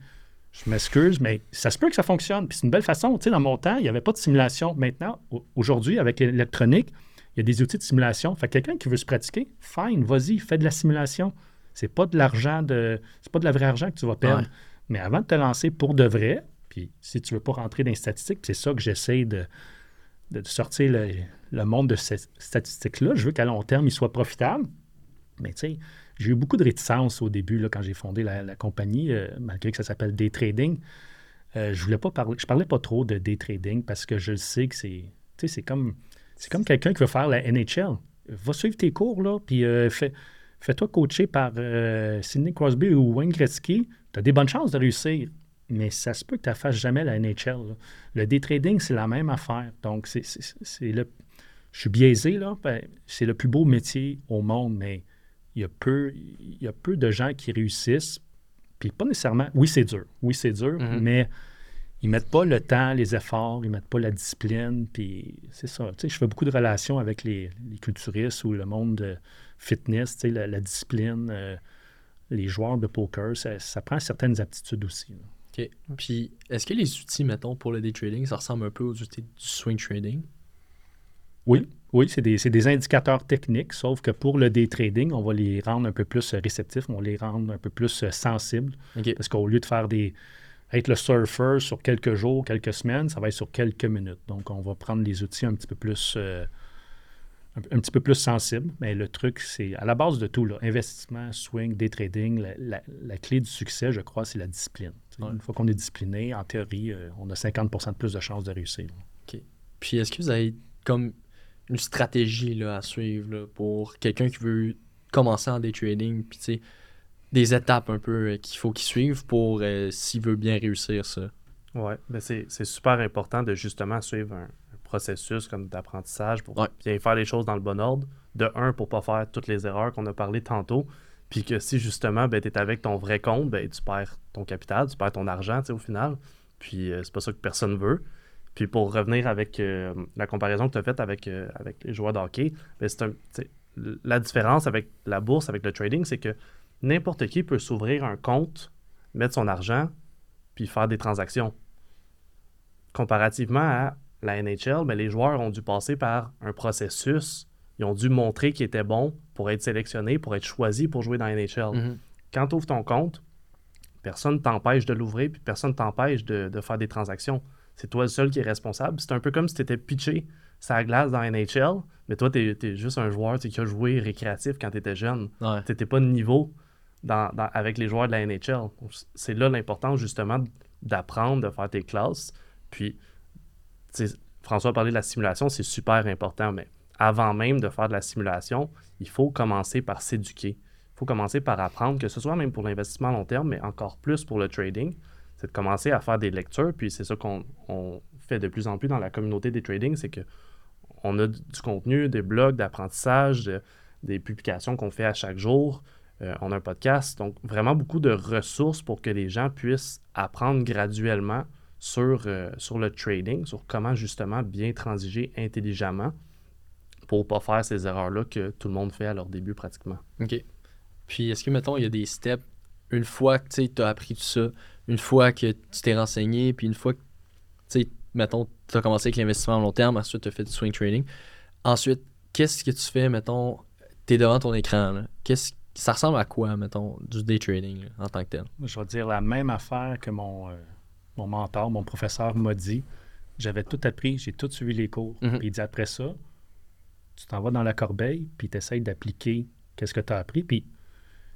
Je m'excuse, mais ça se peut que ça fonctionne. Puis c'est une belle façon. Tu sais, dans mon temps, il n'y avait pas de simulation. Maintenant, au- aujourd'hui, avec l'électronique, il y a des outils de simulation. Fait que quelqu'un qui veut se pratiquer, fine, vas-y, fais de la simulation. C'est pas de l'argent de. C'est pas de la vraie argent que tu vas perdre. Ouais. Mais avant de te lancer pour de vrai, puis si tu veux pas rentrer dans les statistiques, c'est ça que j'essaie de, de sortir le- le monde de ces statistiques-là. Je veux qu'à long terme, il soit profitable. Mais tu sais, j'ai eu beaucoup de réticence au début, là, quand j'ai fondé la, compagnie, euh, malgré que ça s'appelle day trading. Euh, je voulais pas parler, je parlais pas trop de day trading parce que je sais que c'est, c'est comme, c'est comme quelqu'un qui veut faire la NHL. Va suivre tes cours, là, puis euh, fais, toi coacher par Sidney Crosby ou Wayne Gretzky. Tu as des bonnes chances de réussir mais ça se peut que tu ne fasses jamais la NHL. Le day trading, c'est la même affaire. Donc, c'est le. Je suis biaisé, là. Ben, c'est le plus beau métier au monde, mais il y a peu, il y a peu de gens qui réussissent. Puis pas nécessairement. Oui, c'est dur. Oui, c'est dur, mm-hmm. mais ils mettent pas le temps, les efforts, ils mettent pas la discipline. Puis c'est ça. Tu sais, je fais beaucoup de relations avec les, culturistes ou le monde de fitness, tu sais, la, discipline. Euh, les joueurs de poker, ça, prend certaines aptitudes aussi. OK. Puis, est-ce que les outils, mettons, pour le day trading, ça ressemble un peu aux outils du swing trading? Oui, oui, c'est des, indicateurs techniques, sauf que pour le day trading, on va les rendre un peu plus réceptifs, on va les rendre un peu plus euh, sensibles. Parce qu'au lieu de faire des. être le surfer sur quelques jours, quelques semaines, ça va être sur quelques minutes. Donc, on va prendre les outils un petit peu plus. Euh, un, petit peu plus sensible. Mais le truc, c'est à la base de tout, là, investissement, swing, day trading, la, clé du succès, je crois, c'est la discipline. Une fois qu'on est discipliné, en théorie, euh, on a 50 de plus de chances de réussir. OK. Puis est-ce que vous avez comme une stratégie là, à suivre pour quelqu'un qui veut commencer en day trading, puis des étapes un peu euh, qu'il faut qu'il suive pour euh, s'il veut bien réussir ça? Oui, ben c'est super important de justement suivre un, processus comme d'apprentissage pour bien faire les choses dans le bon ordre. De un, pour pas faire toutes les erreurs qu'on a parlé tantôt. Puis que si justement ben, tu es avec ton vrai compte, ben, tu perds ton capital, tu perds ton argent au final. Puis euh, c'est pas ça que personne veut. Puis pour revenir avec euh, la comparaison que tu as faite avec, euh, avec les joueurs de hockey, ben, la différence avec la bourse, avec le trading, c'est que n'importe qui peut s'ouvrir un compte, mettre son argent, puis faire des transactions. Comparativement à la NHL, mais les joueurs ont dû passer par un processus. Ils ont dû montrer qu'ils étaient bons pour être sélectionnés, pour être choisis pour jouer dans la NHL. Mhm. Quand tu ouvres ton compte, personne ne t'empêche de l'ouvrir, puis personne ne t'empêche de, faire des transactions. C'est toi le seul qui est responsable. C'est un peu comme si tu étais pitché sa glace dans la NHL, mais toi, tu es, juste un joueur qui a joué récréatif quand tu étais jeune. Tu n'étais pas de niveau avec les joueurs de la NHL. C'est là l'importance, justement, d'apprendre, de faire tes classes. Puis, François a parlé de la simulation, c'est super important, mais avant même de faire de la simulation, il faut commencer par s'éduquer. Il faut commencer par apprendre, que ce soit même pour l'investissement à long terme, mais encore plus pour le trading, c'est de commencer à faire des lectures, puis c'est ça qu'on fait de plus en plus dans la communauté des trading, c'est que on a du contenu, des blogs d'apprentissage, des publications qu'on fait à chaque jour. Euh, on a un podcast, donc vraiment beaucoup de ressources pour que les gens puissent apprendre graduellement sur, euh, sur le trading, sur comment justement bien transiger intelligemment pour ne pas faire ces erreurs-là que tout le monde fait à leur début pratiquement. OK. Puis est-ce que, mettons, il y a des steps, une fois que tu as appris tout ça, une fois que tu t'es renseigné, puis une fois que, tu sais, mettons, tu as commencé avec l'investissement à long terme, ensuite tu as fait du swing trading, ensuite, qu'est-ce que tu fais, mettons, tu es devant ton écran, qu'est-ce ça ressemble à quoi, mettons, du day trading en tant que tel? Je vais dire la même affaire que mon, euh, mon mentor, mon professeur m'a dit, j'avais tout appris, j'ai tout suivi les cours. Mhm. Puis il dit après ça, tu t'en vas dans la corbeille, puis tu essaies d'appliquer qu'est-ce que tu as appris. Puis, tu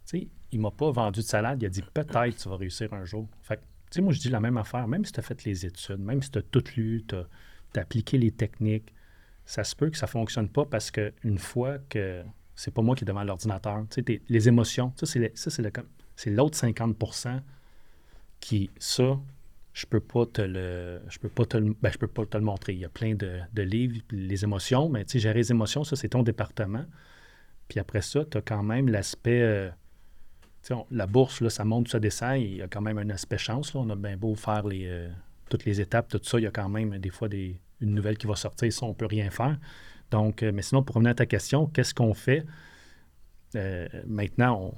sais, il m'a pas vendu de salade, il a dit peut-être tu vas réussir un jour. Fait tu sais, moi je dis la même affaire, même si tu as fait les études, même si tu as tout lu, tu as, appliqué les techniques, ça se peut que ça fonctionne pas parce qu'une fois que c'est pas moi qui est devant l'ordinateur, tu sais, les émotions, ça c'est l'autre 50% qui, ça, je peux pas te le je peux pas te ben, je peux pas te le montrer. Il y a plein de, livres, les émotions, mais tu sais, gérer les émotions, ça, c'est ton département. Puis après ça, tu as quand même l'aspect. Euh, la bourse, ça monte, ça descend, il y a quand même un aspect chance. On a bien beau faire euh, toutes les étapes, tout ça, il y a quand même des fois une nouvelle qui va sortir, ça, on peut rien faire. Donc, euh, mais sinon, pour revenir à ta question, qu'est-ce qu'on fait? maintenant,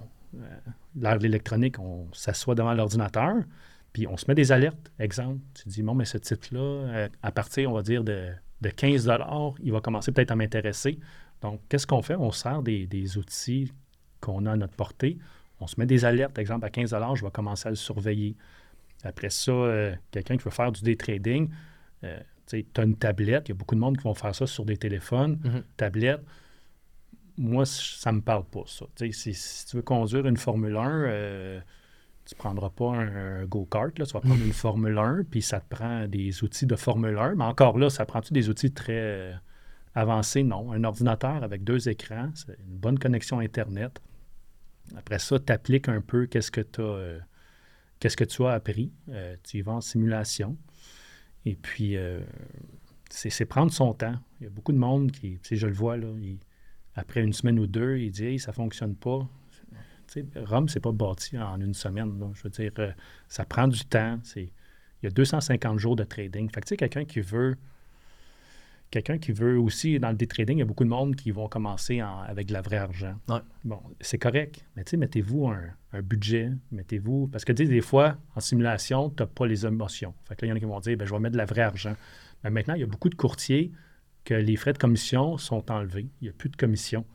l'ère de l'électronique, on s'assoit devant l'ordinateur, puis on se met des alertes. Exemple, tu dis, bon, mais ce titre-là, euh, à partir, on va dire, de, 15 il va commencer peut-être à m'intéresser. Donc, qu'est-ce qu'on fait? On sert des, outils qu'on a à notre portée. On se met des alertes. Exemple, à 15 je vais commencer à le surveiller. Après ça, euh, quelqu'un qui veut faire du day trading, euh, Tu as une tablette, il y a beaucoup de monde qui vont faire ça sur des téléphones, Mhm. tablettes. Moi, ça me parle pas, ça. Si, si tu veux conduire une Formule 1, euh, tu prendras pas un, un go-kart, tu vas prendre une Formule 1, puis ça te prend des outils de Formule 1. Mais encore là, ça prend-tu des outils très euh, avancés? Non. Un ordinateur avec deux écrans, une bonne connexion Internet. Après ça, tu appliques un peu qu'est-ce que tu as, qu'est-ce que tu as appris. Euh, tu y vas en simulation. Et puis, euh, c'est prendre son temps. Il y a beaucoup de monde qui, je le vois, là, après une semaine ou deux, il dit hey, ça fonctionne pas. Tu sais, Rome, c'est pas bâti en une semaine. Je veux dire, euh, ça prend du temps. Il y a 250 jours de trading. Fait que, tu sais, quelqu'un qui veut. Quelqu'un qui veut aussi, dans le day trading, il y a beaucoup de monde qui vont commencer en- avec de la vraie argent. Ouais. Bon, c'est correct. Mais tu sais, mettez-vous un, un budget. Mettez-vous. Parce que tu sais, des fois, en simulation, tu n'as pas les émotions. Fait que là, il y en a qui vont dire ben, je vais mettre de la vraie argent. Mais maintenant, il y a beaucoup de courtiers que les frais de commission sont enlevés. Il n'y a plus de commission.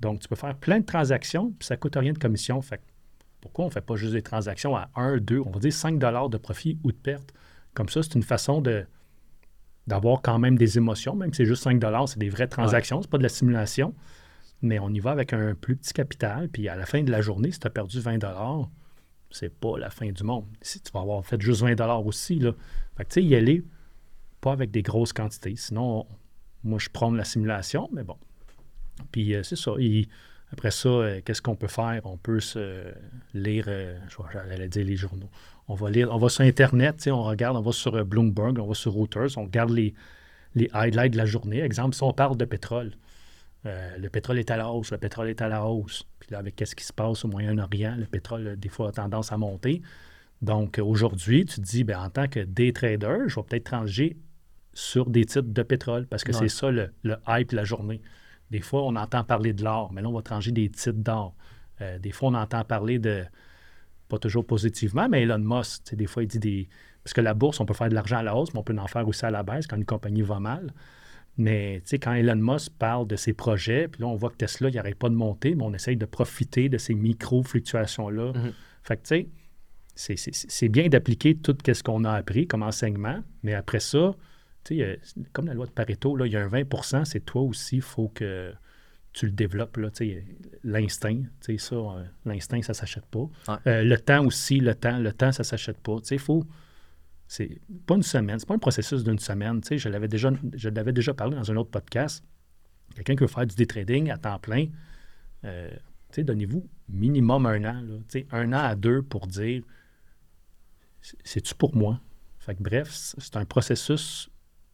Donc, tu peux faire plein de transactions, puis ça ne coûte rien de commission. Fait que pourquoi on ne fait pas juste des transactions à 1, 2, on va dire 5 de profit ou de perte? Comme ça, c'est une façon de d'avoir quand même des émotions, même si c'est juste 5 c'est des vraies transactions, c'est pas de la simulation. Mais on y va avec un plus petit capital, puis à la fin de la journée, si tu as perdu 20 c'est pas la fin du monde. Si tu vas avoir fait juste 20 aussi, là. Fait que tu sais, y aller pas avec des grosses quantités. Sinon, on- moi, je prends la simulation, mais bon. Puis euh, c'est ça. Et après ça, euh, qu'est-ce qu'on peut faire? On peut se lire, euh, j'allais dire les journaux. On va lire, on va sur Internet, on regarde, on va sur euh, Bloomberg, on va sur Reuters, on regarde les, les highlights de la journée. Exemple, si on parle de pétrole, euh, le pétrole est à la hausse, le pétrole est à la hausse. Puis là, avec qu'est-ce qui se passe au Moyen-Orient, le pétrole, des fois, a tendance à monter. Donc, aujourd'hui, tu te dis, ben, en tant que day trader, je vais peut-être trancher sur des titres de pétrole parce que Ouais. c'est ça le, le hype de la journée. Des fois, on entend parler de l'or, mais là, on va trancher des titres d'or. Euh, des fois, on entend parler de, pas toujours positivement, mais Elon Musk, des fois, il dit des. Parce que la bourse, on peut faire de l'argent à la hausse, mais on peut en faire aussi à la baisse quand une compagnie va mal. Mais tu sais, quand Elon Musk parle de ses projets, puis là, on voit que Tesla, il n'arrête pas de monter, mais on essaye de profiter de ces micro-fluctuations-là. Mhm. Fait que, tu sais, c'est- bien d'appliquer tout ce qu'on a appris comme enseignement, mais après ça, tu sais, comme la loi de Pareto, là, il y a un 20% c'est toi aussi, il faut que tu le développes, l'instinct, ça, euh, l'instinct, ça s'achète pas. Ouais. Euh, le temps aussi, le temps, le temps, ça s'achète pas. Il faut... C'est pas une semaine, c'est pas un processus d'une semaine. Je l'avais déjà, je l'avais déjà parlé dans un autre podcast. Quelqu'un qui veut faire du day trading à temps plein, euh, donnez-vous minimum un an. Là, un an à deux pour dire c'est- c'est-tu pour moi? Fait que bref, c'est un processus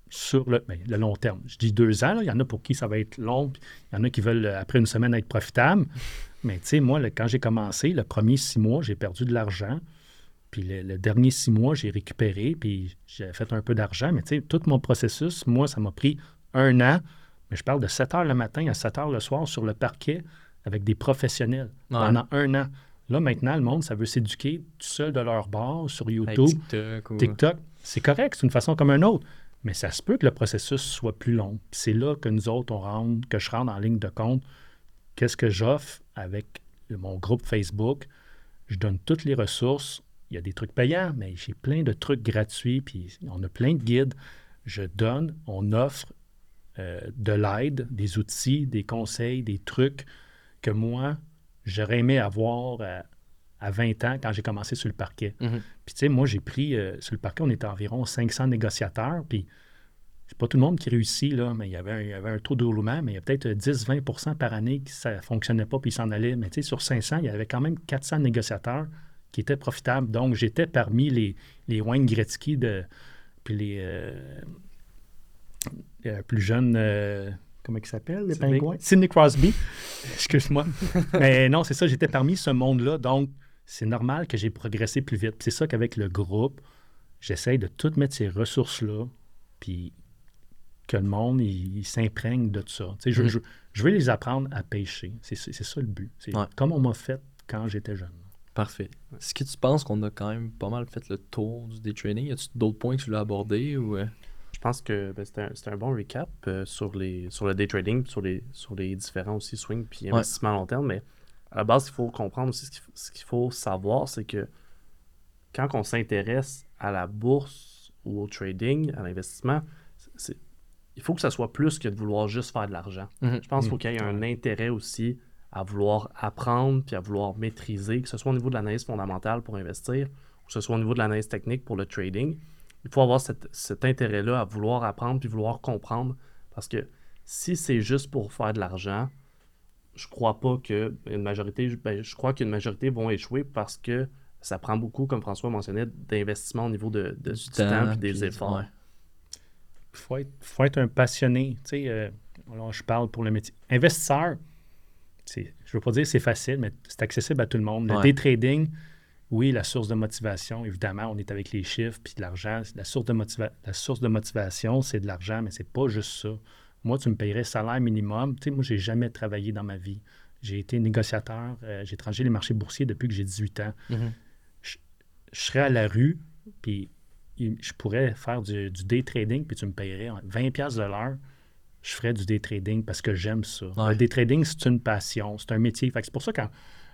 sur le, ben, le long terme. Je dis deux ans, là, il y en a pour qui ça va être long, puis il y en a qui veulent, euh, après une semaine, être profitables. Mais tu sais, moi, le- quand j'ai commencé, le premier six mois, j'ai perdu de l'argent. Puis le, le dernier six mois, j'ai récupéré, puis j'ai fait un peu d'argent. Mais tu sais, tout mon processus, moi, ça m'a pris un an. Mais je parle de 7 heures le matin à 7 heures le soir sur le parquet avec des professionnels Ouais. pendant un an. Là, maintenant, le monde, ça veut s'éduquer tout seul de leur bord sur Avec YouTube, TikTok ou- TikTok. C'est correct, c'est une façon comme un autre. Mais ça se peut que le processus soit plus long. C'est là que nous autres, on que je rentre en ligne de compte. Qu'est-ce que j'offre avec mon groupe Facebook? Je donne toutes les ressources. Il y a des trucs payants, mais j'ai plein de trucs gratuits. Puis on a plein de guides. Je donne, on offre euh, de l'aide, des outils, des conseils, des trucs que moi, j'aurais aimé avoir à 20 ans quand j'ai commencé sur le parquet. Mhm. Puis, tu sais, moi, j'ai pris, euh, sur le parquet, on était environ 500 négociateurs, puis c'est pas tout le monde qui réussit, là, mais il y avait un, il y avait un taux de roulement, mais il y a peut-être 10-20% par année qui ça fonctionnait pas, puis ils s'en allaient. Mais tu sais, sur 500, il y avait quand même 400 négociateurs qui étaient profitables. Donc, j'étais parmi les, les Wayne Gretzky, de, puis les euh, euh, plus jeunes... comment ils s'appellent, les pingouins? Sidney Crosby. Excuse-moi. Mais non, c'est ça, j'étais parmi ce monde-là. Donc, c'est normal que j'ai progressé plus vite. C'est ça qu'avec le groupe, j'essaye de tout mettre ces ressources-là, puis que le monde, il, il s'imprègne de tout ça. Tu sais, je, Mhm. je, je veux les apprendre à pêcher. C'est ça le but. C'est Ouais. comme on m'a fait quand j'étais jeune. Parfait. Est-ce que tu penses qu'on a quand même pas mal fait le tour du day trading? Y a-tu d'autres points que tu voulais aborder ou... euh? Je pense que ben, c'était un, bon recap euh, sur, les, sur le day trading, sur les, sur les différents aussi swings puis investissements à long terme. Mais à la base, il faut comprendre aussi ce qu'il faut, ce qu'il faut savoir, c'est que quand on s'intéresse à la bourse ou au trading, à l'investissement, il faut que ça soit plus que de vouloir juste faire de l'argent. Mhm. Je pense qu'il faut Mhm. qu'il y ait un intérêt aussi à vouloir apprendre puis à vouloir maîtriser, que ce soit au niveau de l'analyse fondamentale pour investir ou que ce soit au niveau de l'analyse technique pour le trading. Il faut avoir cette- cet intérêt-là à vouloir apprendre puis vouloir comprendre parce que si c'est juste pour faire de l'argent, je crois pas que une majorité, ben, je crois qu'une majorité vont échouer parce que ça prend beaucoup, comme François mentionnait, d'investissement au niveau de, de- du temps puis des efforts. ouais. Il faut être, faut être un passionné. Tu sais, euh, alors je parle pour le métier. Investisseur, c'est- je ne veux pas dire que c'est facile, mais c'est accessible à tout le monde. Le Ouais. day trading, oui, la source de motivation, évidemment, on est avec les chiffres puis de l'argent. La source de, motiva- la source de motivation, c'est de l'argent, mais c'est pas juste ça. Moi, tu me payerais salaire minimum. Tu sais, moi, j'ai jamais travaillé dans ma vie. J'ai été négociateur, euh, j'ai tranché les marchés boursiers depuis que j'ai 18 ans Mhm. je serais à la rue, puis je pourrais faire du, du day trading, puis tu me payerais en 20$ piastres de l'heure. Je ferais du day trading parce que j'aime ça. Ouais. Le day trading, c'est une passion, c'est un métier. C'est pour ça que quand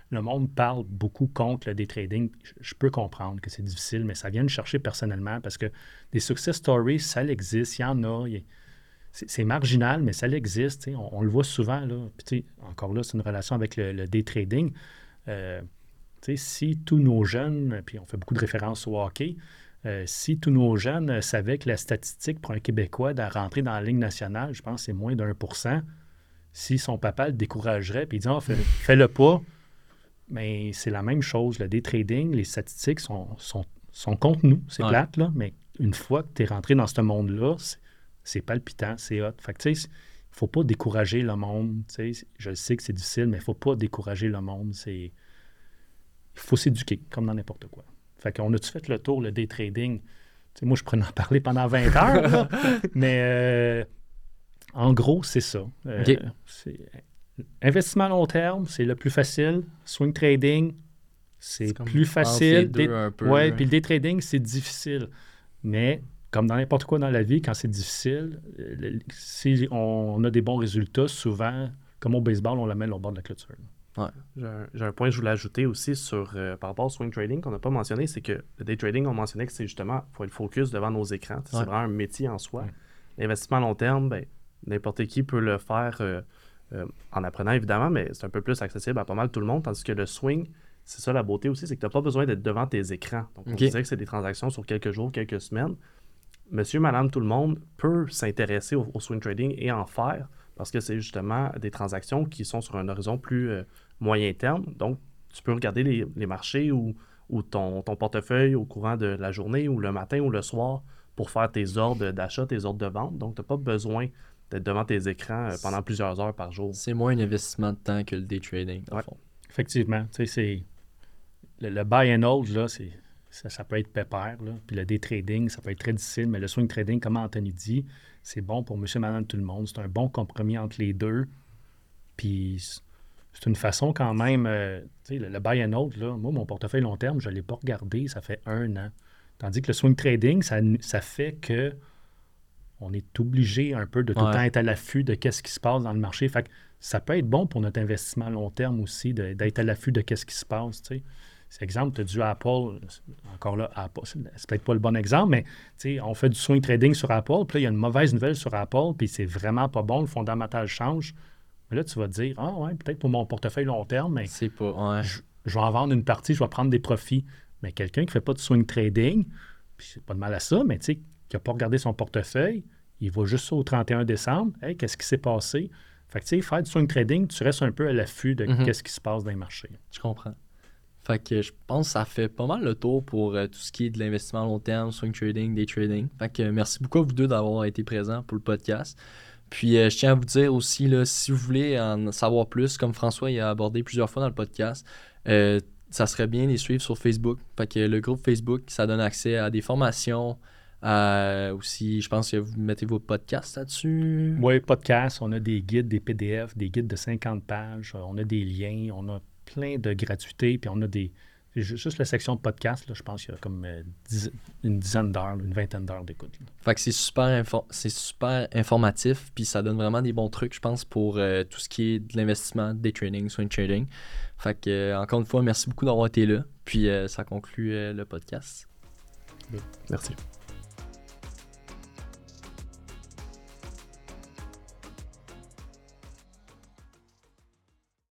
le monde parle beaucoup contre le day trading, je, je peux comprendre que c'est difficile, mais ça vient me chercher personnellement parce que des success stories, ça existe, il y en a. il y a- c'est marginal, mais ça existe. On, on le voit souvent. Là. Puis, encore là, c'est une relation avec le, le day trading. Euh, si tous nos jeunes, puis on fait beaucoup de références au hockey, euh, si tous nos jeunes savaient que la statistique pour un Québécois de rentrer dans la Ligue nationale, je pense que c'est moins d'un pour cent, si son papa le découragerait, puis il dit Ah, fais, fais-le pas, mais c'est la même chose. Le day trading, les statistiques sont, sont, sont contre nous. C'est Ouais. plate, là, mais une fois que tu es rentré dans ce monde-là, c'est, c'est palpitant, c'est hot. Fait que, tu sais, il faut pas décourager le monde. tu sais. Je sais que c'est difficile, mais il faut pas décourager le monde. C'est... Il faut s'éduquer, comme dans n'importe quoi. Fait qu'on a-tu fait le tour, le day trading? Tu sais, moi, je pourrais en parler pendant 20 heures, là, mais euh, en gros, c'est ça. Euh, c'est- Investissement à long terme, c'est le plus facile. Swing trading, c'est plus facile. là. puis le day trading, c'est difficile. Mais comme dans n'importe quoi dans la vie, quand c'est difficile, le- si on a des bons résultats, souvent, comme au baseball, on la met au bord de la clôture. J'ai un, point que je voulais ajouter aussi sur, euh, par rapport au swing trading qu'on n'a pas mentionné, c'est que le day trading, on mentionnait que c'est justement, il faut être focus devant nos écrans. C'est vraiment un métier en soi. Ouais. L'investissement à long terme, ben, n'importe qui peut le faire euh, euh, en apprenant évidemment, mais c'est un peu plus accessible à pas mal tout le monde, tandis que le swing, c'est ça la beauté aussi, c'est que tu n'as pas besoin d'être devant tes écrans. Donc, on disait que c'est des transactions sur quelques jours, quelques semaines. Monsieur, madame, tout le monde peut s'intéresser au, au swing trading et en faire parce que c'est justement des transactions qui sont sur un horizon plus euh, moyen terme. Donc, tu peux regarder les, les marchés ou, ou ton, ton portefeuille au courant de la journée ou le matin ou le soir pour faire tes ordres d'achat, tes ordres de vente. Donc, tu n'as pas besoin d'être devant tes écrans euh, pendant plusieurs heures par jour. C'est moins un investissement de temps que le day trading, dans le fond. Effectivement, tu sais, c'est. Le, le buy and hold, là, c'est. Ça, ça peut être pépère, là. Puis le day trading, ça peut être très difficile, mais le swing trading, comme Anthony dit, c'est bon pour monsieur, madame, tout le monde. C'est un bon compromis entre les deux. Puis c'est une façon quand même. euh, tu sais, le, le buy and hold, là, moi, mon portefeuille long terme, je ne l'ai pas regardé, ça fait un an. Tandis que le swing trading, ça, ça fait que on est obligé un peu de tout le Ouais. temps être à l'affût de qu'est-ce qui se passe dans le marché. Fait que ça peut être bon pour notre investissement long terme aussi, d'être à l'affût de qu'est-ce qui se passe. tu sais. C'est exemple, tu as du Apple, encore là, Apple, c'est peut-être pas le bon exemple, mais on fait du swing trading sur Apple, puis là, il y a une mauvaise nouvelle sur Apple, puis c'est vraiment pas bon, le fondamental change. Mais là, tu vas te dire, ah ouais, peut-être pour mon portefeuille long terme, mais C'est pas. Ouais. je, je vais en vendre une partie, je vais prendre des profits. Mais quelqu'un qui ne fait pas de swing trading, puis c'est pas de mal à ça, mais tu sais, qui n'a pas regardé son portefeuille, il va juste ça au 31 décembre. Hey, qu'est-ce qui s'est passé? Fait que tu sais, faire du swing trading, tu restes un peu à l'affût de Mhm. qu'est-ce qui se passe dans les marchés. Je comprends. Fait que je pense que ça fait pas mal le tour pour euh, tout ce qui est de l'investissement à long terme, swing trading, day trading. Fait que euh, merci beaucoup à vous deux d'avoir été présents pour le podcast. Puis euh, je tiens à vous dire aussi, là, si vous voulez en savoir plus, comme François il a abordé plusieurs fois dans le podcast, ça serait bien de les suivre sur Facebook. Fait que le groupe Facebook, ça donne accès à des formations, aussi, je pense que vous mettez vos podcasts là-dessus. Oui, podcast, on a des guides, des PDF, des guides de 50 pages, on a des liens, on a plein de gratuités, puis on a des. ju- Juste la section podcast, là, je pense qu'il y a comme euh, dix- une dizaine d'heures, une vingtaine d'heures d'écoute. Fait que c'est super, c'est super informatif, puis ça donne vraiment des bons trucs, je pense, pour euh, tout ce qui est de l'investissement, day trading, swing trading. Fait que, euh, encore une fois, merci beaucoup d'avoir été là, puis euh, ça conclut euh, le podcast. Merci.